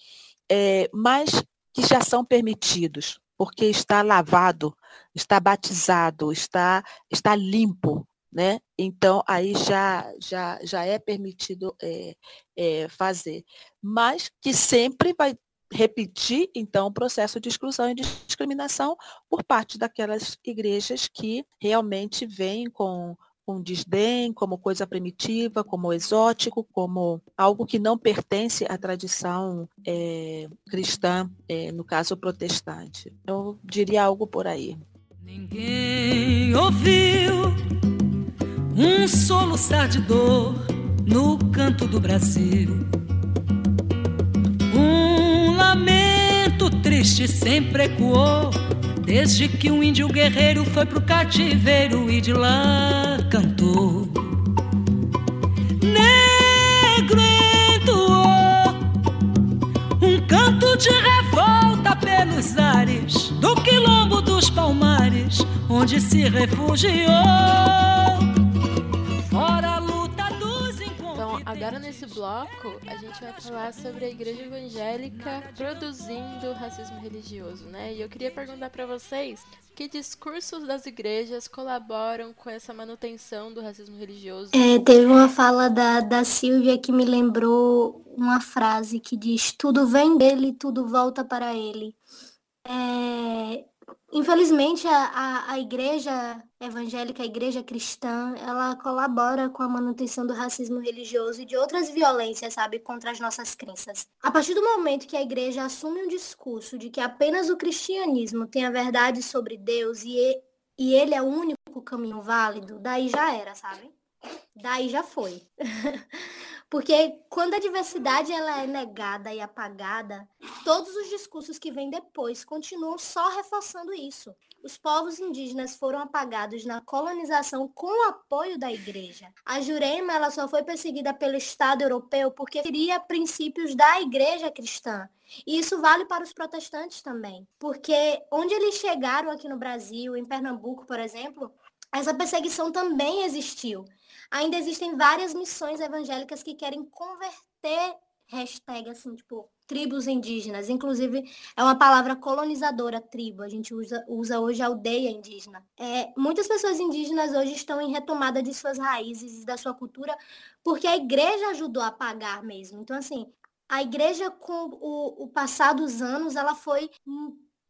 É, mas que já são permitidos, porque está lavado, está batizado, está, está limpo, né? Então aí já, já, já é permitido é, é, fazer. Mas que sempre vai repetir, então, o processo de exclusão e discriminação por parte daquelas igrejas que realmente vêm com com desdém, como coisa primitiva, como exótico, como algo que não pertence à tradição é, cristã, é, no caso protestante. Eu diria algo por aí. Ninguém ouviu um soluçar de dor no canto do Brasil. Um lamento triste sempre ecoou, desde que um índio guerreiro foi pro cativeiro e de lá cantou. Negro entoou um canto de revolta pelos ares do quilombo dos palmares onde se refugiou. Agora nesse bloco, a gente vai falar sobre a igreja evangélica produzindo racismo religioso, né? E eu queria perguntar para vocês que discursos das igrejas colaboram com essa manutenção do racismo religioso? É, teve uma fala da, da Silvia que me lembrou uma frase que diz: tudo vem dele, tudo volta para ele. É, infelizmente, a, a, a, igreja evangélica, a igreja cristã, ela colabora com a manutenção do racismo religioso e de outras violências, sabe, contra as nossas crenças. A partir do momento que a igreja assume um discurso de que apenas o cristianismo tem a verdade sobre Deus e, e ele é o único caminho válido, daí já era, sabe? Daí já foi. Porque quando a diversidade ela é negada e apagada, todos os discursos que vêm depois continuam só reforçando isso. Os povos indígenas foram apagados na colonização com o apoio da igreja. A Jurema ela só foi perseguida pelo Estado europeu porque queria princípios da igreja cristã. E isso vale para os protestantes também. Porque onde eles chegaram aqui no Brasil, em Pernambuco, por exemplo, essa perseguição também existiu ainda existem várias missões evangélicas que querem converter hashtag assim, tipo, tribos indígenas. Inclusive, é uma palavra colonizadora, tribo. A gente usa, usa hoje aldeia indígena. É, muitas pessoas indígenas hoje estão em retomada de suas raízes e da sua cultura, porque a igreja ajudou a apagar mesmo. Então, assim, a igreja, com o, o passar dos anos, ela foi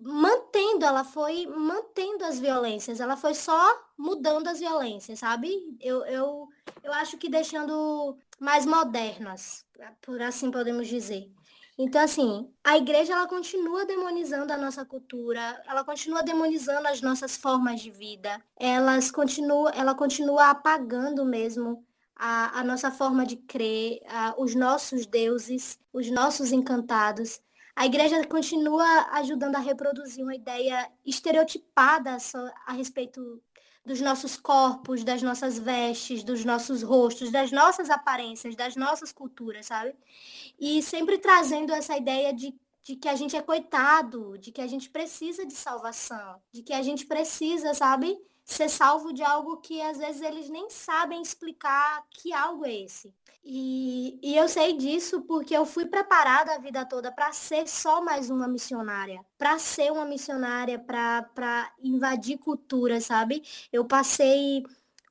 mantendo, ela foi mantendo as violências, ela foi só mudando as violências, sabe? Eu, eu, eu acho que deixando mais modernas, por assim podemos dizer. Então, assim, a igreja ela continua demonizando a nossa cultura, ela continua demonizando as nossas formas de vida, elas continua, ela continua apagando mesmo a, a nossa forma de crer, a, os nossos deuses, os nossos encantados a igreja continua ajudando a reproduzir uma ideia estereotipada a respeito dos nossos corpos, das nossas vestes, dos nossos rostos, das nossas aparências, das nossas culturas, sabe? E sempre trazendo essa ideia de, de que a gente é coitado, de que a gente precisa de salvação, de que a gente precisa, sabe? Ser salvo de algo que às vezes eles nem sabem explicar que algo é esse. E, e eu sei disso porque eu fui preparada a vida toda para ser só mais uma missionária, para ser uma missionária, para invadir cultura, sabe? Eu passei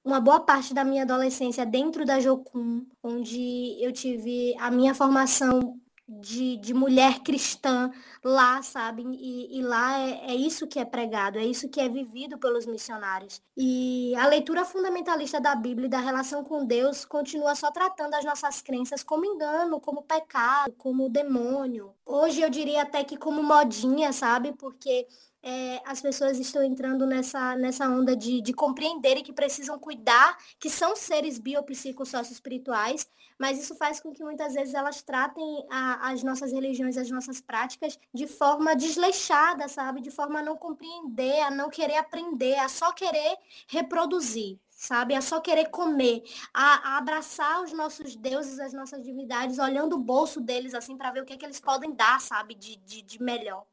uma boa parte da minha adolescência dentro da Jocum, onde eu tive a minha formação de, de mulher cristã lá, sabe? E, e lá é, é, isso que é pregado, é isso que é vivido pelos missionários. E a leitura fundamentalista da Bíblia e da relação com Deus continua só tratando as nossas crenças como engano, como pecado, como demônio. Hoje eu diria até que como modinha, sabe? Porque é, as pessoas estão entrando nessa, nessa onda de, de compreenderem que precisam cuidar, que são seres biopsicossócio-espirituais, mas isso faz com que muitas vezes elas tratem a, as nossas religiões, as nossas práticas de forma desleixada, sabe? De forma a não compreender, a não querer aprender, a só querer reproduzir sabe? A só querer comer, a, a, abraçar os nossos deuses, as nossas divindades, olhando o bolso deles, assim, para ver o que, é que eles podem dar, sabe? De, de, de melhor.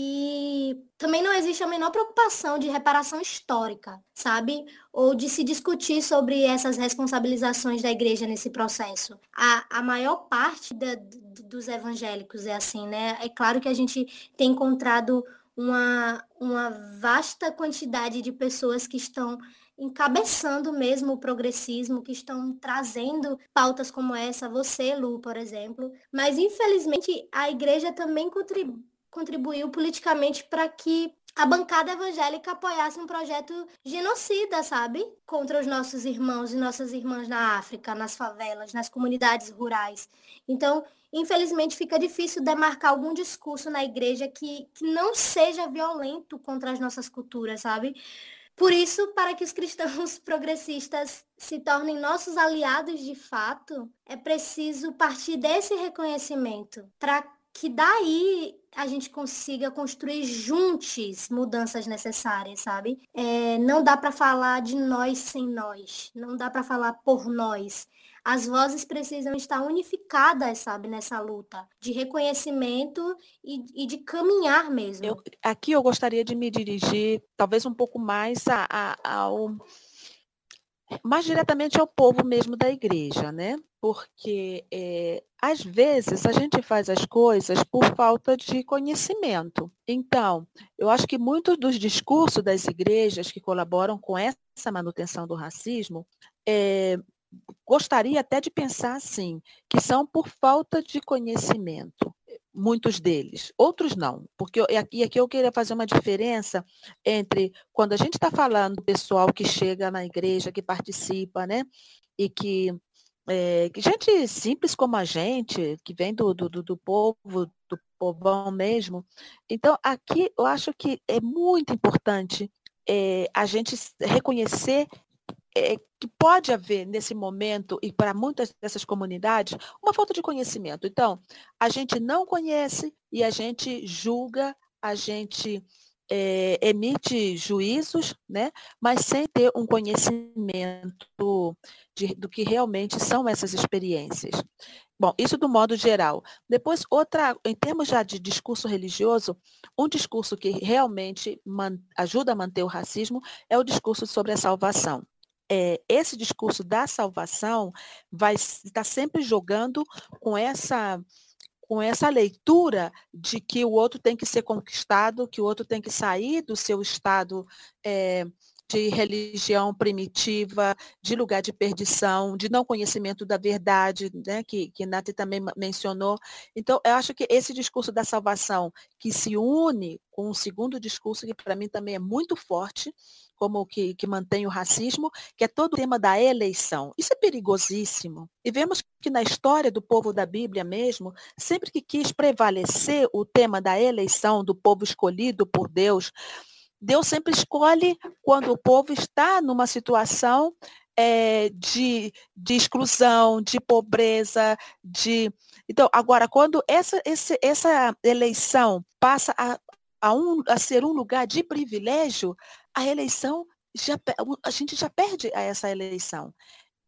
E também não existe a menor preocupação de reparação histórica, sabe? Ou de se discutir sobre essas responsabilizações da igreja nesse processo. A, a maior parte da, dos evangélicos é assim, né? É claro que a gente tem encontrado uma, uma vasta quantidade de pessoas que estão encabeçando mesmo o progressismo, que estão trazendo pautas como essa, você, Lu, por exemplo. Mas, infelizmente, a igreja também contribui contribuiu politicamente para que a bancada evangélica apoiasse um projeto genocida, sabe? Contra os nossos irmãos e nossas irmãs na África, nas favelas, nas comunidades rurais. Então, infelizmente, fica difícil demarcar algum discurso na igreja que, que não seja violento contra as nossas culturas, sabe? Por isso, para que os cristãos progressistas se tornem nossos aliados de fato, é preciso partir desse reconhecimento para que daí a gente consiga construir juntos mudanças necessárias, sabe? É, não dá para falar de nós sem nós, não dá para falar por nós. As vozes precisam estar unificadas, sabe, nessa luta de reconhecimento e, e de caminhar mesmo. Eu, aqui eu gostaria de me dirigir talvez um pouco mais a, a, ao mais diretamente ao povo mesmo da igreja, né? Porque é, às vezes a gente faz as coisas por falta de conhecimento. Então, eu acho que muitos dos discursos das igrejas que colaboram com essa manutenção do racismo é, gostaria até de pensar assim, que são por falta de conhecimento muitos deles, outros não, porque e aqui, aqui eu queria fazer uma diferença entre quando a gente está falando do pessoal que chega na igreja, que participa, né, e que, é, gente simples como a gente, que vem do, do, do povo, do povão mesmo. Então, aqui eu acho que é muito importante é, a gente reconhecer é, que pode haver nesse momento e para muitas dessas comunidades uma falta de conhecimento. Então, a gente não conhece e a gente julga, a gente é, emite juízos, né, mas sem ter um conhecimento de, do que realmente são essas experiências. Bom, isso do modo geral. Depois, outra, em termos já de discurso religioso, um discurso que realmente man, ajuda a manter o racismo é o discurso sobre a salvação é, esse discurso da salvação vai estar sempre jogando com essa com essa leitura de que o outro tem que ser conquistado, que o outro tem que sair do seu estado é, de religião primitiva, de lugar de perdição, de não conhecimento da verdade, né, que, que Nath também mencionou. Então, eu acho que esse discurso da salvação, que se une com o segundo discurso, que para mim também é muito forte, como que, que mantém o racismo, que é todo o tema da eleição. Isso é perigosíssimo. E vemos que na história do povo da Bíblia mesmo, sempre que quis prevalecer o tema da eleição do povo escolhido por Deus, Deus sempre escolhe quando o povo está numa situação é, de, de exclusão, de pobreza, de. Então, agora, quando essa, esse, essa eleição passa a, a, um, a ser um lugar de privilégio, a eleição, já, a gente já perde a essa eleição.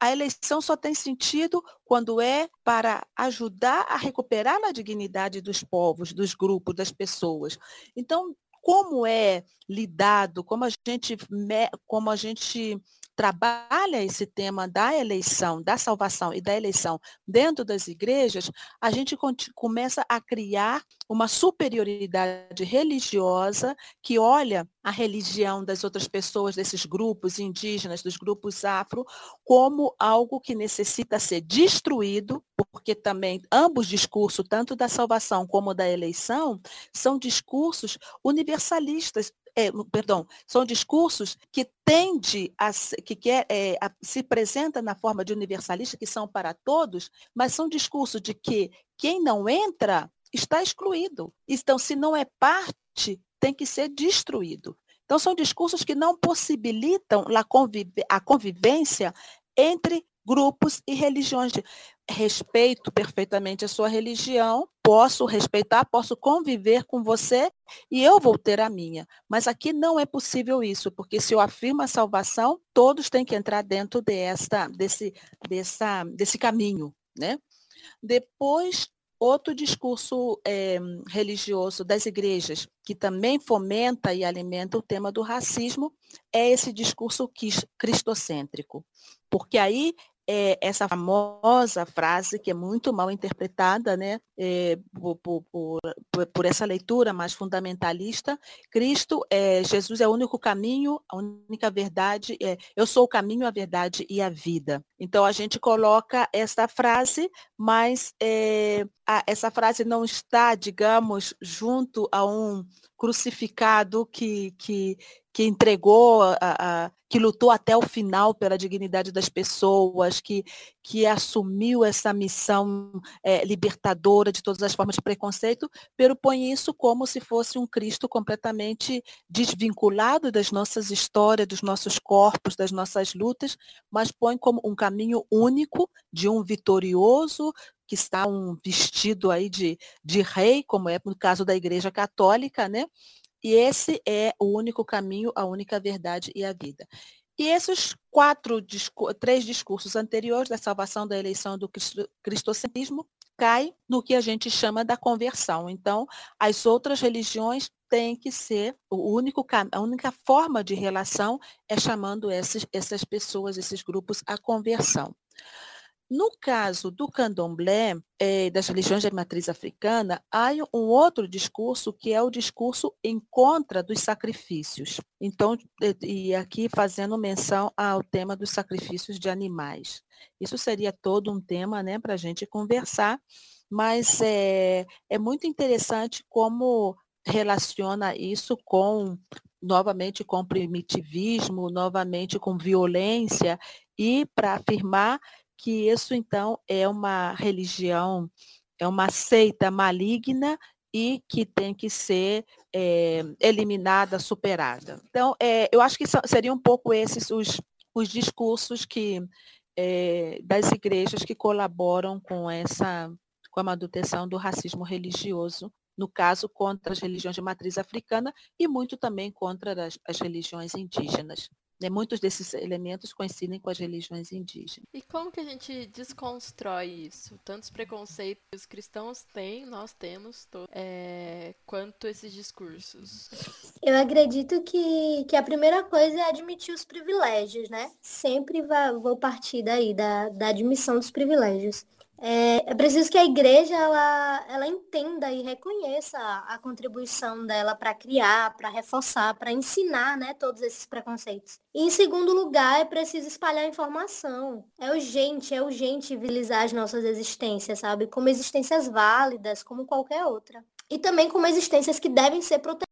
A eleição só tem sentido quando é para ajudar a recuperar a dignidade dos povos, dos grupos, das pessoas. Então, como é lidado, como a gente, como a gente trabalha esse tema da eleição, da salvação e da eleição dentro das igrejas, a gente começa a criar uma superioridade religiosa que olha a religião das outras pessoas, desses grupos indígenas, dos grupos afro, como algo que necessita ser destruído, porque também ambos discursos, tanto da salvação como da eleição, são discursos universalistas, é, perdão, são discursos que tende a que quer, é, a, se apresenta na forma de universalista, que são para todos, mas são discursos de que quem não entra está excluído. Então, se não é parte, tem que ser destruído. Então, são discursos que não possibilitam a convivência entre grupos e religiões. Respeito perfeitamente a sua religião, posso respeitar, posso conviver com você e eu vou ter a minha. Mas aqui não é possível isso, porque se eu afirmo a salvação, todos têm que entrar dentro dessa, desse, dessa, desse caminho. Né? Depois, outro discurso é, religioso das igrejas, que também fomenta e alimenta o tema do racismo, é esse discurso cristocêntrico. Porque aí é, essa famosa frase que é muito mal interpretada né, é, por, por, por, essa leitura mais fundamentalista, Cristo, é, Jesus é o único caminho, a única verdade, é, eu sou o caminho, a verdade e a vida. Então a gente coloca essa frase, mas é, a, essa frase não está, digamos, junto a um crucificado que, que, que entregou, a, a, que lutou até o final pela dignidade das pessoas, que, que assumiu essa missão é, libertadora de todas as formas de preconceito, pero põe isso como se fosse um Cristo completamente desvinculado das nossas histórias, dos nossos corpos, das nossas lutas, mas põe como um caminho único de um vitorioso que está um vestido aí de, de rei, como é no caso da Igreja Católica, né? E esse é o único caminho, a única verdade e a vida. E esses quatro, três discursos anteriores da salvação da eleição do cristocentrismo cai no que a gente chama da conversão. Então, as outras religiões têm que ser o único a única forma de relação é chamando essas, essas pessoas, esses grupos à conversão. No caso do candomblé, eh, das religiões de matriz africana, há um outro discurso que é o discurso em contra dos sacrifícios. Então, e aqui fazendo menção ao tema dos sacrifícios de animais. Isso seria todo um tema né, para a gente conversar, mas é, é muito interessante como relaciona isso com novamente com primitivismo, novamente com violência, e para afirmar que isso então é uma religião, é uma seita maligna e que tem que ser é, eliminada, superada. Então, é, eu acho que seriam um pouco esses os, os discursos que é, das igrejas que colaboram com essa com a manutenção do racismo religioso, no caso contra as religiões de matriz africana e muito também contra as, as religiões indígenas. Né? Muitos desses elementos coincidem com as religiões indígenas. E como que a gente desconstrói isso? Tantos preconceitos que os cristãos têm, nós temos, é, quanto esses discursos? Eu acredito que, que a primeira coisa é admitir os privilégios, né? Sempre vou partir daí, da, da admissão dos privilégios. É, é, preciso que a igreja ela, ela entenda e reconheça a, contribuição dela para criar, para reforçar, para ensinar né, todos esses preconceitos. E, em segundo lugar, é preciso espalhar informação. É urgente, é urgente civilizar as nossas existências, sabe? Como existências válidas, como qualquer outra. E também como existências que devem ser protegidas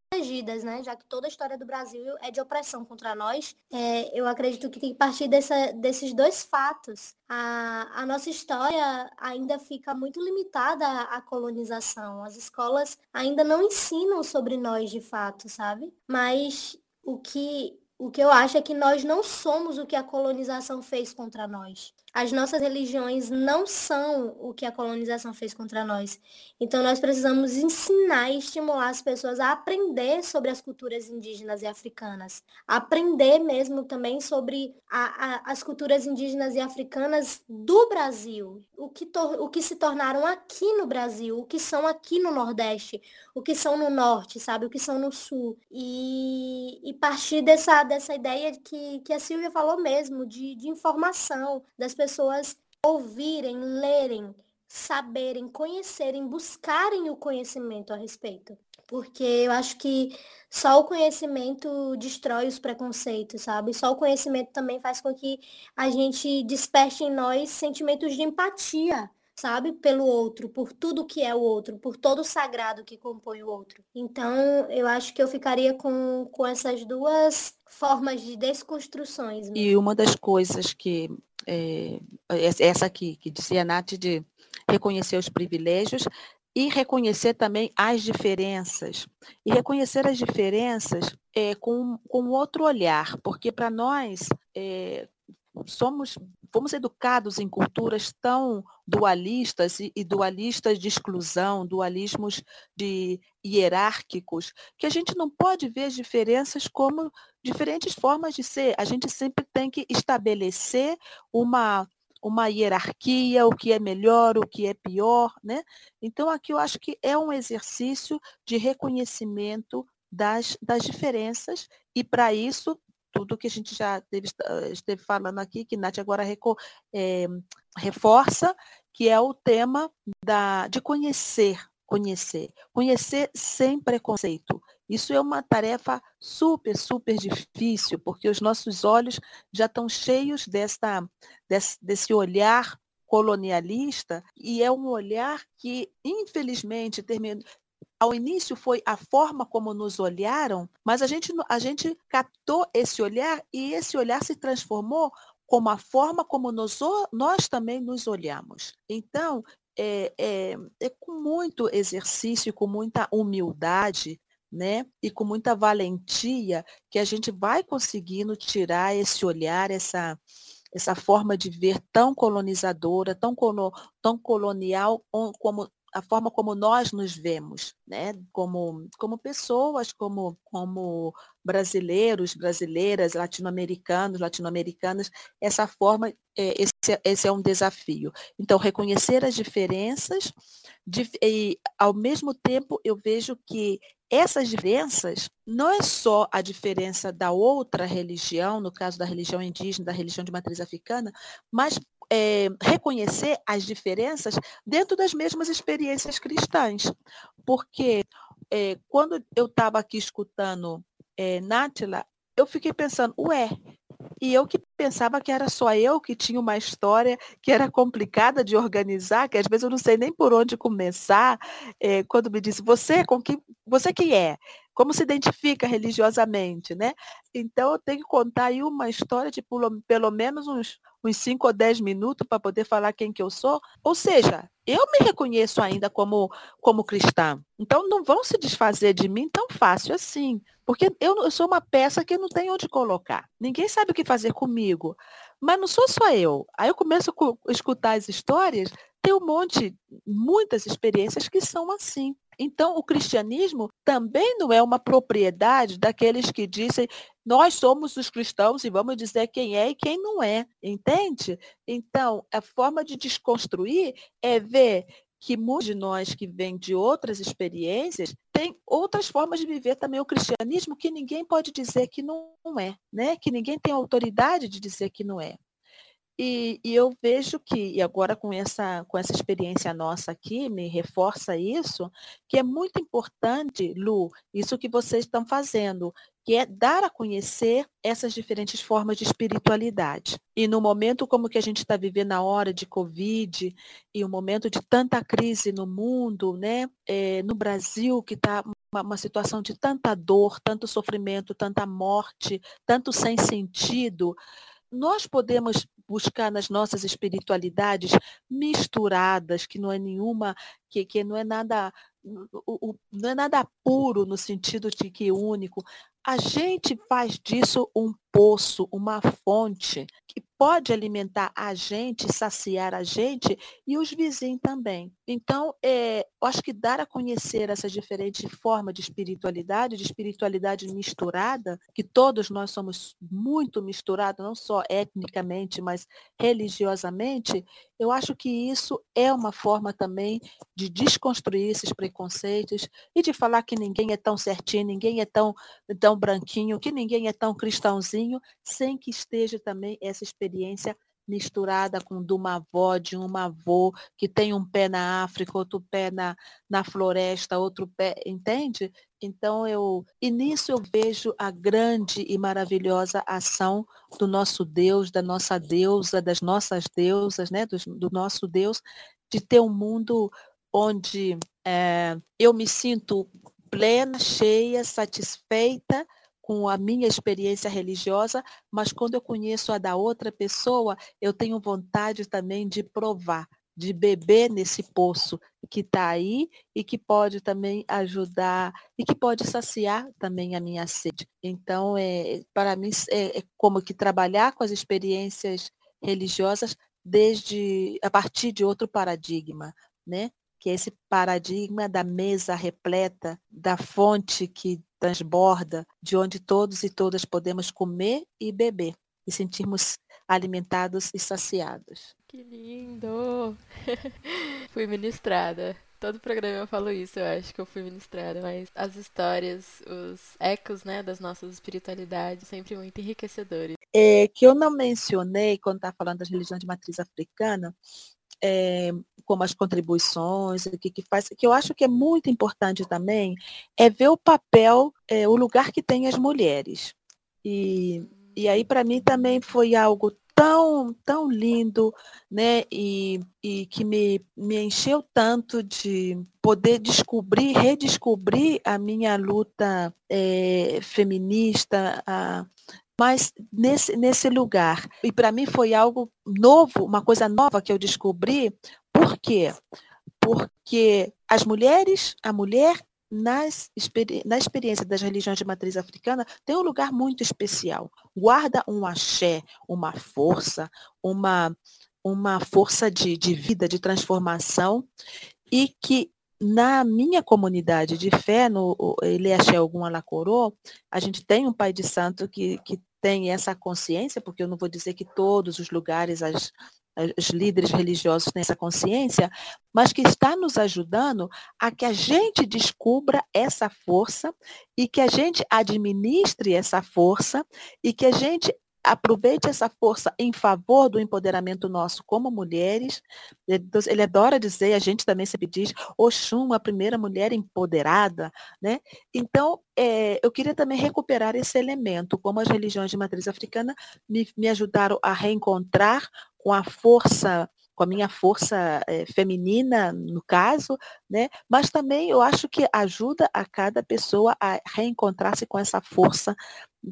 né? Já que toda a história do Brasil é de opressão contra nós, é, eu acredito que tem que partir dessa, desses dois fatos. A, a nossa história ainda fica muito limitada à colonização. As escolas ainda não ensinam sobre nós de fato, sabe? Mas o que o que eu acho é que nós não somos o que a colonização fez contra nós. As nossas religiões não são o que a colonização fez contra nós. Então nós precisamos ensinar e estimular as pessoas a aprender sobre as culturas indígenas e africanas. Aprender mesmo também sobre a, a, as culturas indígenas e africanas do Brasil. O que, o que se tornaram aqui no Brasil, o que são aqui no Nordeste, o que são no Norte, sabe? O que são no Sul. E, e partir dessa, dessa ideia que, que a Silvia falou mesmo, de, de informação, das pessoas ouvirem, lerem, saberem, conhecerem, buscarem o conhecimento a respeito. Porque eu acho que só o conhecimento destrói os preconceitos, sabe? Só o conhecimento também faz com que a gente desperte em nós sentimentos de empatia, sabe? Pelo outro, por tudo que é o outro, por todo o sagrado que compõe o outro. Então, eu acho que eu ficaria com, com essas duas formas de desconstruções. E uma das coisas que é, essa aqui, que dizia a Nath, de reconhecer os privilégios e reconhecer também as diferenças. E reconhecer as diferenças é, com, com outro olhar, porque para nós é, somos fomos educados em culturas tão dualistas e, e, dualistas de exclusão, dualismos de hierárquicos, que a gente não pode ver as diferenças como diferentes formas de ser. A gente sempre tem que estabelecer uma uma hierarquia, o que é melhor, o que é pior, né? Então aqui eu acho que é um exercício de reconhecimento das, das diferenças e para isso tudo que a gente já teve, esteve falando aqui, que Nath agora reco, é, reforça, que é o tema da, de conhecer, conhecer. Conhecer sem preconceito. Isso é uma tarefa super, super difícil, porque os nossos olhos já estão cheios dessa, desse, desse olhar colonialista, e é um olhar que, infelizmente, termina, ao início foi a forma como nos olharam, mas a gente, a gente captou esse olhar e esse olhar se transformou como a forma como nós, nós também nos olhamos. Então, é, é, é com muito exercício, com muita humildade, né? E com muita valentia que a gente vai conseguindo tirar esse olhar, essa, essa forma de ver tão colonizadora, tão, colo, tão colonial como a forma como nós nos vemos, né? Como, como pessoas, como, como brasileiros, brasileiras, latino-americanos, latino-americanas, essa forma, é, esse, esse, é um desafio. Então, reconhecer as diferenças e, ao mesmo tempo, eu vejo que essas diferenças não é só a diferença da outra religião, no caso da religião indígena, da religião de matriz africana, mas é, reconhecer as diferenças dentro das mesmas experiências cristãs. Porque é, quando eu estava aqui escutando é, Nátila, eu fiquei pensando, ué, e eu que pensava que era só eu que tinha uma história que era complicada de organizar, que às vezes eu não sei nem por onde começar, é, quando me disse, você com que você que é? Como se identifica religiosamente, né? Então eu tenho que contar aí uma história de pelo, pelo menos uns, uns 5 ou 10 minutos para poder falar quem que eu sou. Ou seja, eu me reconheço ainda como, como cristã. Então não vão se desfazer de mim tão fácil assim. Porque eu, eu sou uma peça que não tem onde colocar. Ninguém sabe o que fazer comigo. Mas não sou só eu. Aí eu começo a escutar as histórias, tem um monte, muitas experiências que são assim. Então, o cristianismo também não é uma propriedade daqueles que dizem nós somos os cristãos e vamos dizer quem é e quem não é, entende? Então, a forma de desconstruir é ver que muitos de nós que vêm de outras experiências têm outras formas de viver também o cristianismo que ninguém pode dizer que não é, né? Que ninguém tem autoridade de dizer que não é. E, e, eu vejo que, e agora com essa, com essa experiência nossa aqui, me reforça isso, que é muito importante, Lu, isso que vocês estão fazendo, que é dar a conhecer essas diferentes formas de espiritualidade. E no momento como que a gente está vivendo na hora de Covid, e um momento de tanta crise no mundo, né? É, no Brasil, que está uma, uma situação de tanta dor, tanto sofrimento, tanta morte, tanto sem sentido, nós podemos buscar nas nossas espiritualidades misturadas, que não é nenhuma, que, que não é nada o, o, não é nada puro no sentido de que único. A gente faz disso um poço, uma fonte que pode alimentar a gente, saciar a gente e os vizinhos também. Então, é, acho que dar a conhecer essas diferentes formas de espiritualidade, de espiritualidade misturada, que todos nós somos muito misturados, não só etnicamente, mas religiosamente, eu acho que isso é uma forma também de desconstruir esses preconceitos e de falar que ninguém é tão certinho, ninguém é tão, tão branquinho, que ninguém é tão cristãozinho, sem que esteja também essa experiência misturada com de uma avó, de uma avô, que tem um pé na África, outro pé na, na floresta, outro pé, entende? Então eu, e nisso eu vejo a grande e maravilhosa ação do nosso Deus, da nossa deusa, das nossas deusas, né? do, do nosso Deus, de ter um mundo onde é, eu me sinto plena, cheia, satisfeita, com a minha experiência religiosa, mas quando eu conheço a da outra pessoa, eu tenho vontade também de provar, de beber nesse poço que está aí e que pode também ajudar e que pode saciar também a minha sede. Então, é, para mim, é, é como que trabalhar com as experiências religiosas desde a partir de outro paradigma, né? que é esse paradigma da mesa repleta, da fonte que transborda, de onde todos e todas podemos comer e beber e sentirmos alimentados e saciados. Que lindo! fui ministrada. Todo programa eu falo isso, eu acho que eu fui ministrada, mas as histórias, os ecos, né, das nossas espiritualidades, sempre muito enriquecedores. É, que eu não mencionei quando está falando das religiões de matriz africana, é, como as contribuições, o que, que faz, que eu acho que é muito importante também, é ver o papel, é, o lugar que tem as mulheres. E, e aí, para mim, também foi algo tão, tão lindo, né? E, e que me, me encheu tanto de poder descobrir, redescobrir a minha luta é, feminista, a, mas nesse, nesse lugar. E para mim foi algo novo, uma coisa nova que eu descobri. Por quê? Porque as mulheres, a mulher nas, na experiência das religiões de matriz africana, tem um lugar muito especial. Guarda um axé, uma força, uma, uma força de, de vida, de transformação, e que na minha comunidade de fé, no Ele Axé Algum Alacorô, a gente tem um pai de santo que, que tem essa consciência, porque eu não vou dizer que todos os lugares as, os líderes religiosos têm essa consciência, mas que está nos ajudando a que a gente descubra essa força e que a gente administre essa força e que a gente aproveite essa força em favor do empoderamento nosso como mulheres. Ele adora dizer, a gente também sempre diz, Oxum, a primeira mulher empoderada. Né? Então, é, eu queria também recuperar esse elemento, como as religiões de matriz africana me, me ajudaram a reencontrar com a força com a minha força é, feminina, no caso, né? mas também eu acho que ajuda a cada pessoa a reencontrar-se com essa força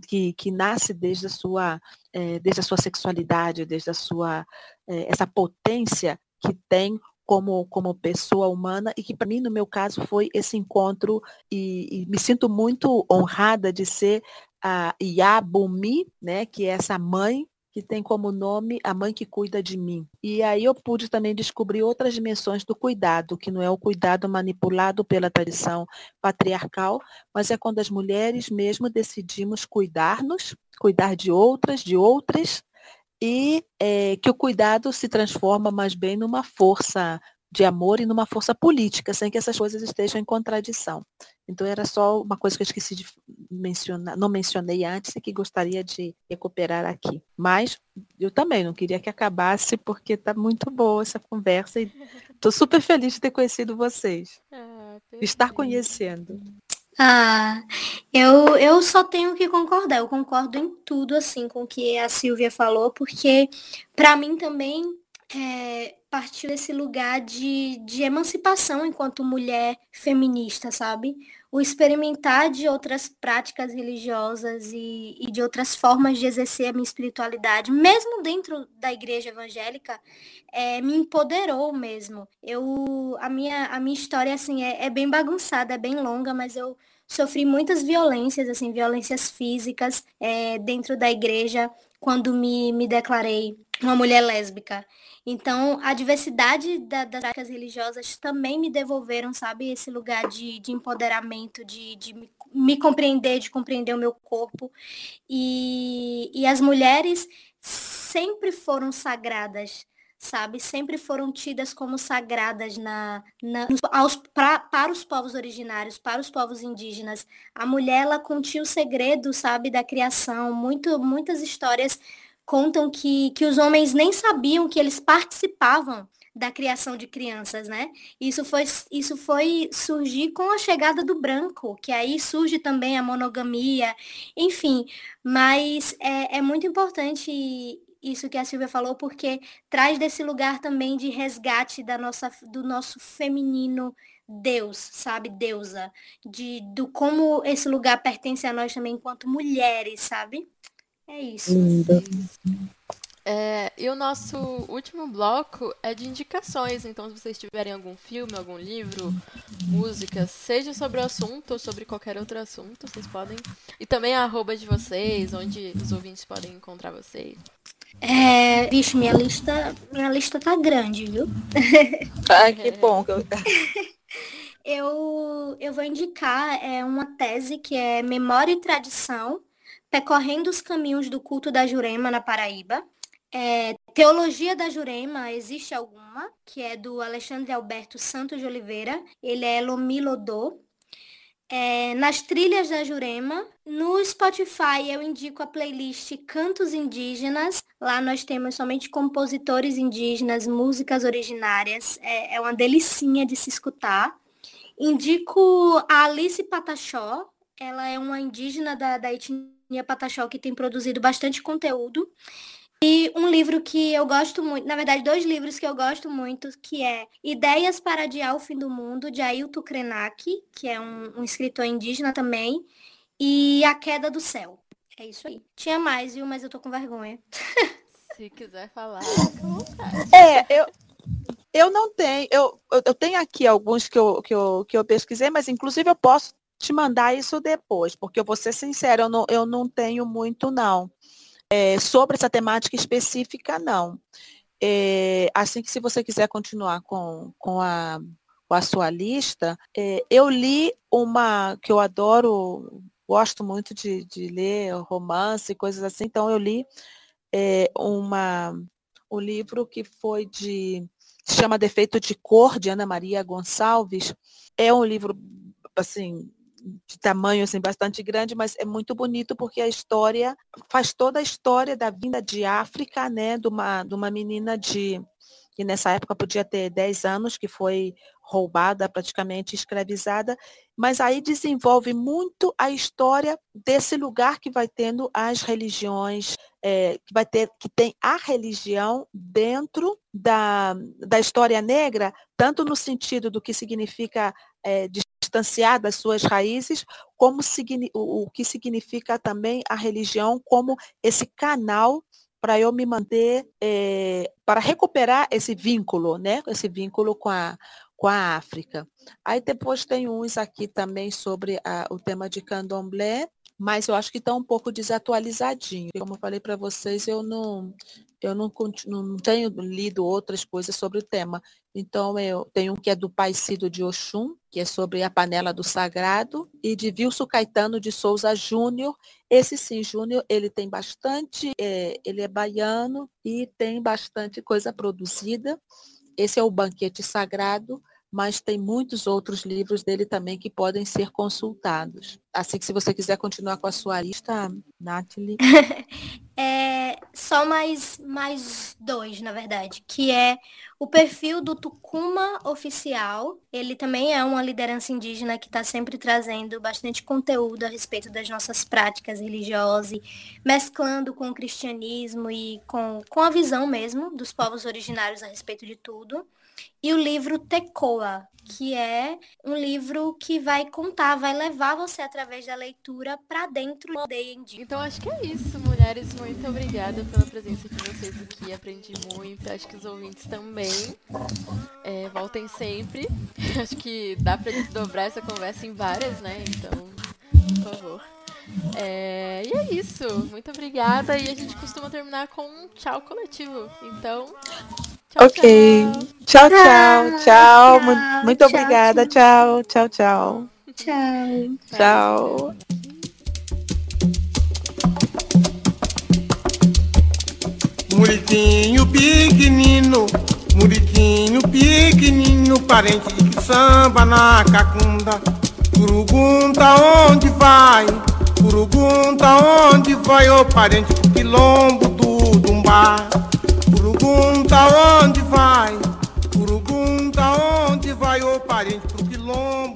que, que nasce desde a sua, é, desde a sua sexualidade, desde a sua, é, essa potência que tem como, como pessoa humana e que para mim, no meu caso, foi esse encontro e, e me sinto muito honrada de ser a Yabumi, né, que é essa mãe que tem como nome A Mãe que Cuida de Mim. E aí eu pude também descobrir outras dimensões do cuidado, que não é o cuidado manipulado pela tradição patriarcal, mas é quando as mulheres mesmo decidimos cuidar-nos, cuidar de outras, de outras, e é, que o cuidado se transforma mais bem numa força de amor e numa força política, sem que essas coisas estejam em contradição. Então era só uma coisa que eu esqueci de mencionar, não mencionei antes e que gostaria de recuperar aqui. Mas eu também não queria que acabasse porque está muito boa essa conversa e estou super feliz de ter conhecido vocês. Ah, estar conhecendo. Ah, eu, eu só tenho que concordar. Eu concordo em tudo assim com o que a Silvia falou, porque para mim também é, partiu desse lugar de, de emancipação enquanto mulher feminista, sabe? O experimentar de outras práticas religiosas e, e de outras formas de exercer a minha espiritualidade, mesmo dentro da igreja evangélica, é, me empoderou mesmo. Eu, a, minha, a minha história assim, é, é bem bagunçada, é bem longa, mas eu sofri muitas violências, assim, violências físicas é, dentro da igreja quando me, me declarei uma mulher lésbica. Então, a diversidade da, das práticas religiosas também me devolveram, sabe, esse lugar de, de empoderamento, de, de me, me, compreender, de compreender o meu corpo. E, e as mulheres sempre foram sagradas, sabe? Sempre foram tidas como sagradas na, na aos, pra, para os povos originários, para os povos indígenas. A mulher, ela continha o segredo, sabe, da criação. Muito, muitas histórias contam que, que os homens nem sabiam que eles participavam da criação de crianças, né? Isso foi, isso foi surgir com a chegada do branco, que aí surge também a monogamia, enfim. Mas é, é muito importante isso que a Silvia falou, porque traz desse lugar também de resgate da nossa, do nosso feminino Deus, sabe, deusa, de do como esse lugar pertence a nós também enquanto mulheres, sabe? É isso. É, e o nosso último bloco é de indicações. Então, se vocês tiverem algum filme, algum livro, música, seja sobre o assunto ou sobre qualquer outro assunto, vocês podem. E também a arroba de vocês, onde os ouvintes podem encontrar vocês. É, bicho, minha lista, minha lista tá grande, viu? Ah, que bom. eu, eu vou indicar é, uma tese que é Memória e Tradição percorrendo os caminhos do culto da Jurema na Paraíba. É, Teologia da Jurema, existe alguma, que é do Alexandre Alberto Santos de Oliveira, ele é Lomilodô. É, nas trilhas da Jurema, no Spotify eu indico a playlist Cantos Indígenas, lá nós temos somente compositores indígenas, músicas originárias, é, é uma delicinha de se escutar. Indico a Alice Pataxó, ela é uma indígena da, da etnia Pataxó que tem produzido bastante conteúdo. E um livro que eu gosto muito, na verdade, dois livros que eu gosto muito, que é Ideias para Adiar o Fim do Mundo, de Ailton Krenak, que é um, um escritor indígena também, e A Queda do Céu. É isso aí. Tinha mais, viu? Mas eu tô com vergonha. Se quiser falar, É, eu, eu não tenho, eu, eu tenho aqui alguns que eu, que, eu, que eu pesquisei, mas inclusive eu posso te mandar isso depois, porque eu vou ser sincera, eu não, eu não tenho muito não. É, sobre essa temática específica, não. É, assim que se você quiser continuar com, com, a, com a sua lista, é, eu li uma que eu adoro, gosto muito de, de ler romance, coisas assim, então eu li é, uma, um livro que foi de, se chama Defeito de Cor, de Ana Maria Gonçalves. É um livro, assim, de tamanho assim, bastante grande, mas é muito bonito porque a história faz toda a história da vinda de África, né, de uma, de uma menina de que nessa época podia ter 10 anos, que foi roubada, praticamente escravizada, mas aí desenvolve muito a história desse lugar que vai tendo as religiões, é, que vai ter, que tem a religião dentro da, da história negra, tanto no sentido do que significa é, distanciar das suas raízes, como o, que significa também a religião como esse canal para eu me manter, é, para recuperar esse vínculo, né? Esse vínculo com a, com a África. Aí depois tem uns aqui também sobre a, o tema de candomblé, mas eu acho que está um pouco desatualizadinho. Como eu falei para vocês, eu não, eu não, não, tenho lido outras coisas sobre o tema. Então, eu tenho um que é do Pai Cido de Oxum, que é sobre a panela do sagrado, e de Vilso Caetano de Souza Júnior. Esse sim, Júnior, ele tem bastante, é, ele é baiano e tem bastante coisa produzida. Esse é o Banquete Sagrado, mas tem muitos outros livros dele também que podem ser consultados. Assim que se você quiser continuar com a sua lista, Nathalie. é, só mais, mais dois, na verdade, que é o perfil do Tucuma Oficial. Ele também é uma liderança indígena que está sempre trazendo bastante conteúdo a respeito das nossas práticas religiosas, mesclando com o cristianismo e com, com a visão mesmo dos povos originários a respeito de tudo e o livro Tecoa, que é um livro que vai contar, vai levar você através da leitura para dentro aldeia indígena. Então acho que é isso, mulheres. Muito obrigada pela presença de vocês aqui. Aprendi muito, acho que os ouvintes também. É, voltem sempre. Acho que dá para desdobrar essa conversa em várias, né? Então, por favor. É, e é isso. Muito obrigada. E a gente costuma terminar com um tchau coletivo. Então, Tchau, ok. Tchau, tchau, tchau. tchau. Muito, muito tchau, obrigada. Tchau, tchau, tchau. Tchau. Tchau. Muriquinho pequenino, muriquinho pequenino, parente que samba na cacunda. Curugunta onde vai, curugunta onde vai, ô parente quilombo do Dumbá. Pergunta onde vai, pergunta onde vai o parente pro quilombo.